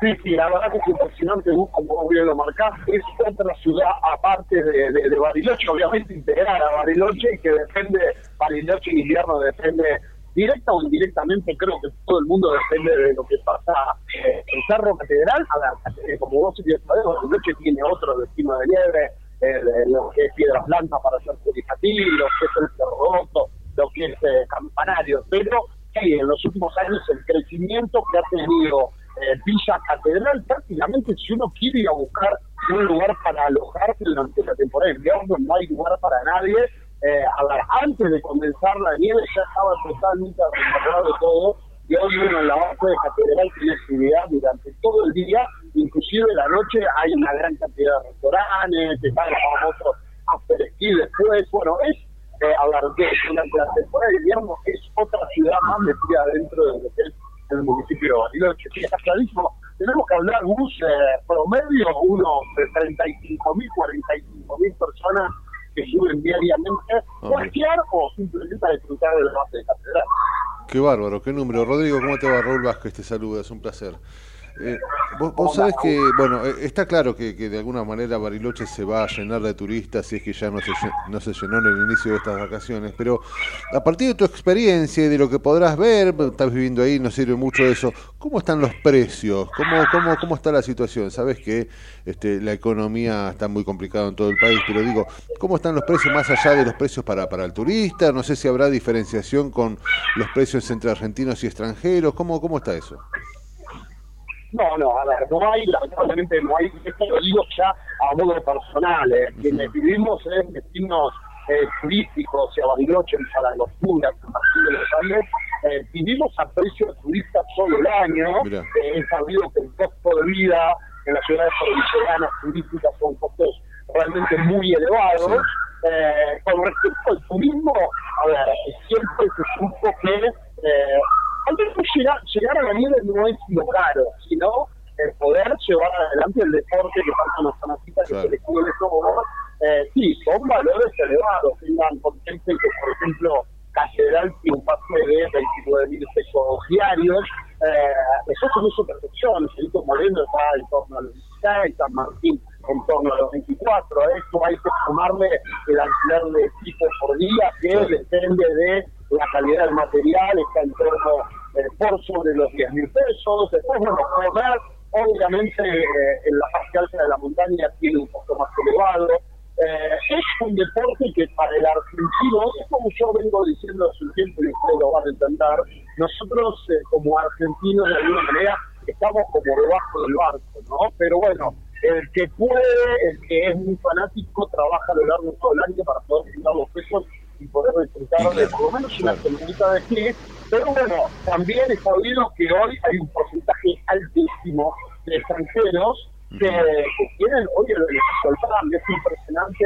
Sí, sí, la verdad que es impresionante, vos como bien lo marcás, es otra ciudad aparte de, de, de Bariloche, obviamente integrada a Bariloche, y que depende, Bariloche en invierno depende directa o indirectamente, creo que todo el mundo depende de lo que pasa eh, en Cerro Catedral. A ver, eh, como vos bien sabés, Bariloche tiene otro destino de nieve, eh, lo que es Piedras Blancas para hacer Curicatí, lo que es el Cerro Roto, lo que es eh, Campanario, pero sí, en los últimos años el crecimiento que ha tenido eh, Villa Catedral, prácticamente si uno quiere ir a buscar un lugar para alojarse durante la temporada de invierno, no hay lugar para nadie. Eh, a ver, antes de comenzar la nieve ya estaba totalmente arreglado todo y hoy uno en la base de Catedral tiene actividad durante todo el día, inclusive la noche hay una gran cantidad de restaurantes, está el famoso after ski después, bueno, es eh, ver, que durante la temporada de invierno es otra ciudad más metida dentro de lo que municipio de Bariloche. Sí, está clarísimo. Tenemos que hablar bus eh, promedio, unos de 35 mil, 45 mil personas que suben diariamente a esquiar o simplemente a disfrutar de la base de catedral. Qué bárbaro, qué número. Rodrigo, ¿cómo te va? Raúl Vázquez te saluda, es un placer. Eh, vos, vos sabés que, bueno, eh, está claro que, de alguna manera Bariloche se va a llenar de turistas si es que ya no se, no se llenó en el inicio de estas vacaciones, pero a partir de tu experiencia y de lo que podrás ver, estás viviendo ahí, nos sirve mucho eso, ¿cómo están los precios? ¿Cómo, cómo, cómo está la situación? Sabes que este, la economía está muy complicada en todo el país, pero digo, ¿cómo están los precios más allá de los precios para, para el turista? No sé si habrá diferenciación con los precios entre argentinos y extranjeros, ¿cómo, cómo está eso? No, no, a ver, no hay, lamentablemente no hay, esto lo digo ya a modo personal, eh, quienes vivimos en destinos eh, turísticos, y a Bariloche, en Zaragoza, San Martín de los Andes, eh, vivimos a precio de turista todo el año. Eh, es sabido que el costo de vida en las ciudades provincianas turísticas son costos realmente muy elevados. Eh, con respecto al turismo, a ver, siempre se supo que llegar, llegar a la nieve no es lo caro, sino el poder llevar adelante el deporte que tanto nos necesita, que se le cubre todo. Eh, sí, son valores elevados, tengan contemplen que, por ejemplo, Catedral tiene un pase de 29 mil pesos diarios, eh, eso son su perfección, Felipe Moreno está en torno a los 16, San Martín en torno a los 24, a esto hay que sumarle el alquiler de equipos por día, que depende de la calidad del material, está en torno eh, por sobre los 10 mil pesos, después bueno, comer, obviamente eh, en la parte alta de la montaña tiene un poco más elevado, eh, es un deporte que para el argentino, es como yo vengo diciendo hace un tiempo y ustedes lo van a entender, nosotros eh, como argentinos de alguna manera estamos como debajo del barco, ¿no? Pero bueno, el que puede, el que es muy fanático, trabaja a lo largo de todo el año para poder juntar los pesos y poder disfrutar de por lo menos una semanita de esquí. Pero bueno, también es sabido que hoy hay un porcentaje altísimo de extranjeros que, que tienen hoy el beneficio del plan. Es impresionante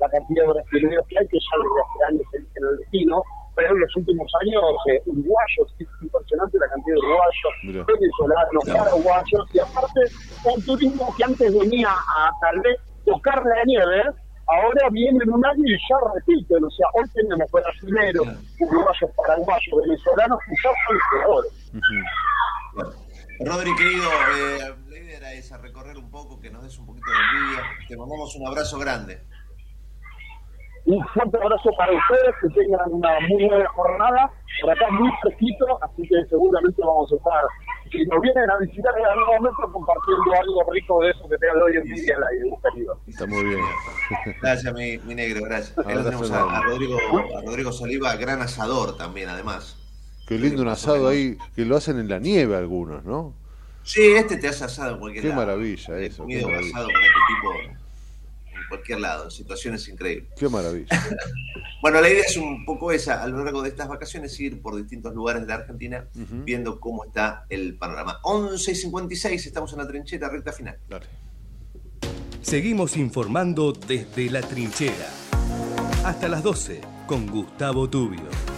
la cantidad de brasileños que hay, que ya desde años dicen el destino, pero en los últimos años eh, uruguayos, es impresionante la cantidad de uruguayos, venezolanos, paraguayos, y aparte un turismo que antes venía a tal vez tocar la nieve, ahora viene en un año y ya repiten, o sea, hoy tenemos brasileños, uruguayos, paraguayos, venezolanos, y ya son peores. Rodri, querido, eh, la idea era esa, recorrer un poco, que nos des un poquito de envidia. Te mandamos un abrazo grande. Un fuerte abrazo para ustedes, que tengan una muy buena jornada. Por acá muy fresquito, así que seguramente vamos a estar, si nos vienen a visitar en algún momento, compartiendo algo rico de eso que te hoy en día, la querido. Está muy bien. Gracias, mi, mi negro, gracias. Acá Abrazo tenemos a, Rodrigo, a Rodrigo Saliva, gran asador también, además. Qué lindo un asado ahí, que lo hacen en la nieve algunos, ¿no? Sí, este te hace asado en cualquier Qué lado. maravilla eso, comido qué maravilla. asado con este tipo en cualquier lado, en situaciones increíbles. Qué maravilla. Bueno, la idea es un poco esa, a lo largo de estas vacaciones, ir por distintos lugares de la Argentina viendo cómo está el panorama. 11 y 56, estamos en la trinchera, recta final. Seguimos informando desde la trinchera. Hasta las 12 con Gustavo Tubio.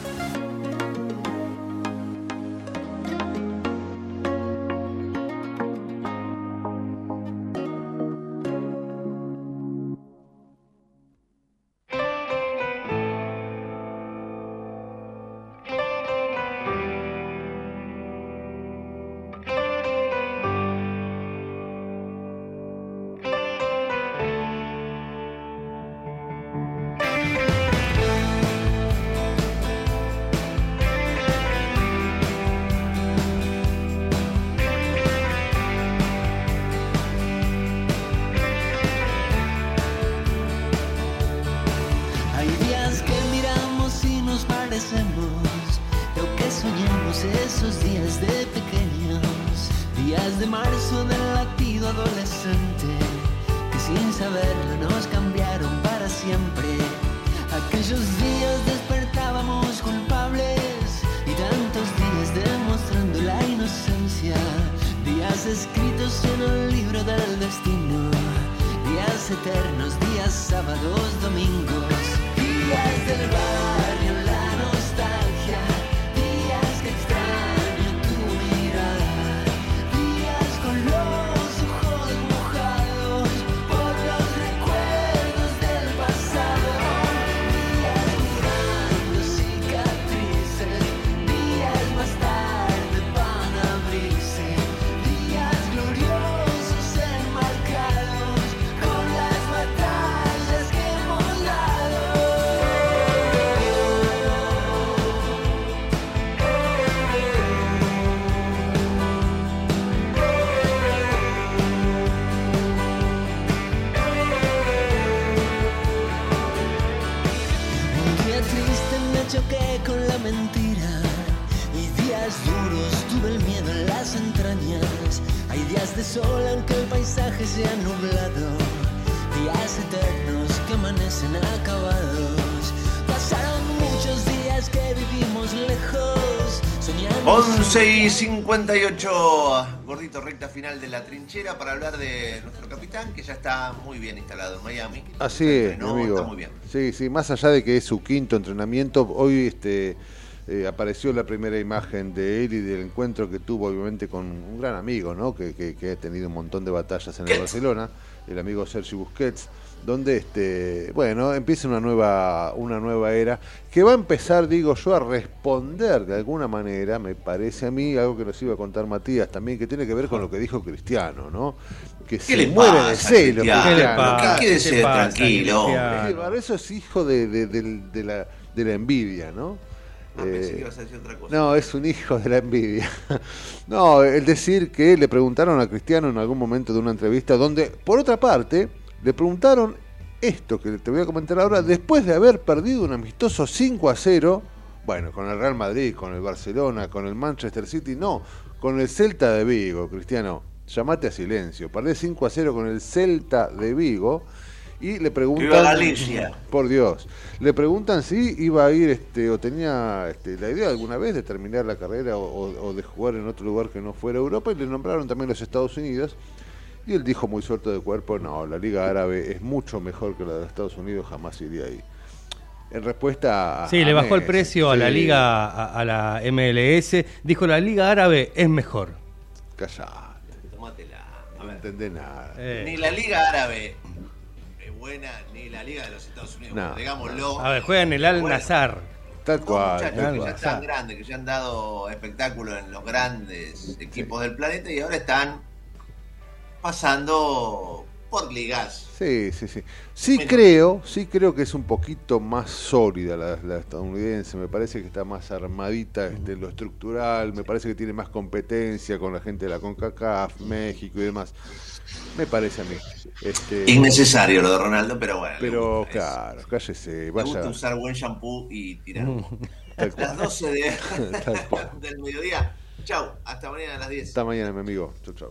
Y 58, gordito, recta final de la trinchera para hablar de nuestro capitán, que ya está muy bien instalado en Miami. Así es, mi Entrenó, amigo. Está muy bien. Sí, sí, más allá de que es su quinto entrenamiento, hoy este eh, apareció la primera imagen de él y del encuentro que tuvo obviamente con un gran amigo, ¿no? Que, que- que ha tenido un montón de batallas en el Barcelona, el amigo Sergio Busquets, donde este, bueno, empieza una nueva, una nueva era que va a empezar, digo yo, a responder de alguna manera, me parece a mí, algo que nos iba a contar Matías también, que tiene que ver con lo que dijo Cristiano, ¿no? Que se le muere de pasa, celo. Cristiano? Cristiano. ¿Qué? ¿Qué quédese ¿Qué pasa, tranquilo? Cristiano? Eso es hijo de, de- de la, de la envidia, ¿no? Ah, pensé Eh, que ibas a decir otra cosa. no, es un hijo de la envidia. No, el decir que le preguntaron a Cristiano en algún momento de una entrevista donde, por otra parte, le preguntaron esto que te voy a comentar ahora, después de haber perdido un amistoso 5 a 0, bueno, con el Real Madrid, con el Barcelona, con el Manchester City, no, con el Celta de Vigo, Cristiano, llamate a silencio, perdés 5 a 0 con el Celta de Vigo y le preguntan... Galicia. Por Dios. Le preguntan si iba a ir este, o tenía este, la idea alguna vez de terminar la carrera o- o de jugar en otro lugar que no fuera Europa y le nombraron también los Estados Unidos. Y él dijo muy suelto de cuerpo, no, la Liga Árabe es mucho mejor que la de Estados Unidos, jamás iría ahí. En respuesta a... Sí, le bajó el precio a la liga, a, a la MLS. Dijo la liga árabe es mejor. Callate, Tómatela. No entendés nada. Eh. Ni la Liga Árabe es buena, ni la Liga de los Estados Unidos. No. Digámoslo. A ver, juega en el Al Nazar. Tal cual. muchachos tal que ya están grandes, que ya han dado espectáculo en los grandes equipos del planeta y ahora están pasando por ligas. Sí, sí, sí. Sí Menos. creo, sí creo que es un poquito más sólida la, la estadounidense. Me parece que está más armadita este, en lo estructural. Me parece que tiene más competencia con la gente de la CONCACAF, México y demás. Me parece a mí. Este, Innecesario lo de Ronaldo, pero bueno. Pero claro, cállese, Me gusta usar buen shampoo y tirar. Cual. Las 12 de- Tal cual. del mediodía. Chau, hasta mañana a las 10. Hasta mañana, mi amigo. Chau, chau.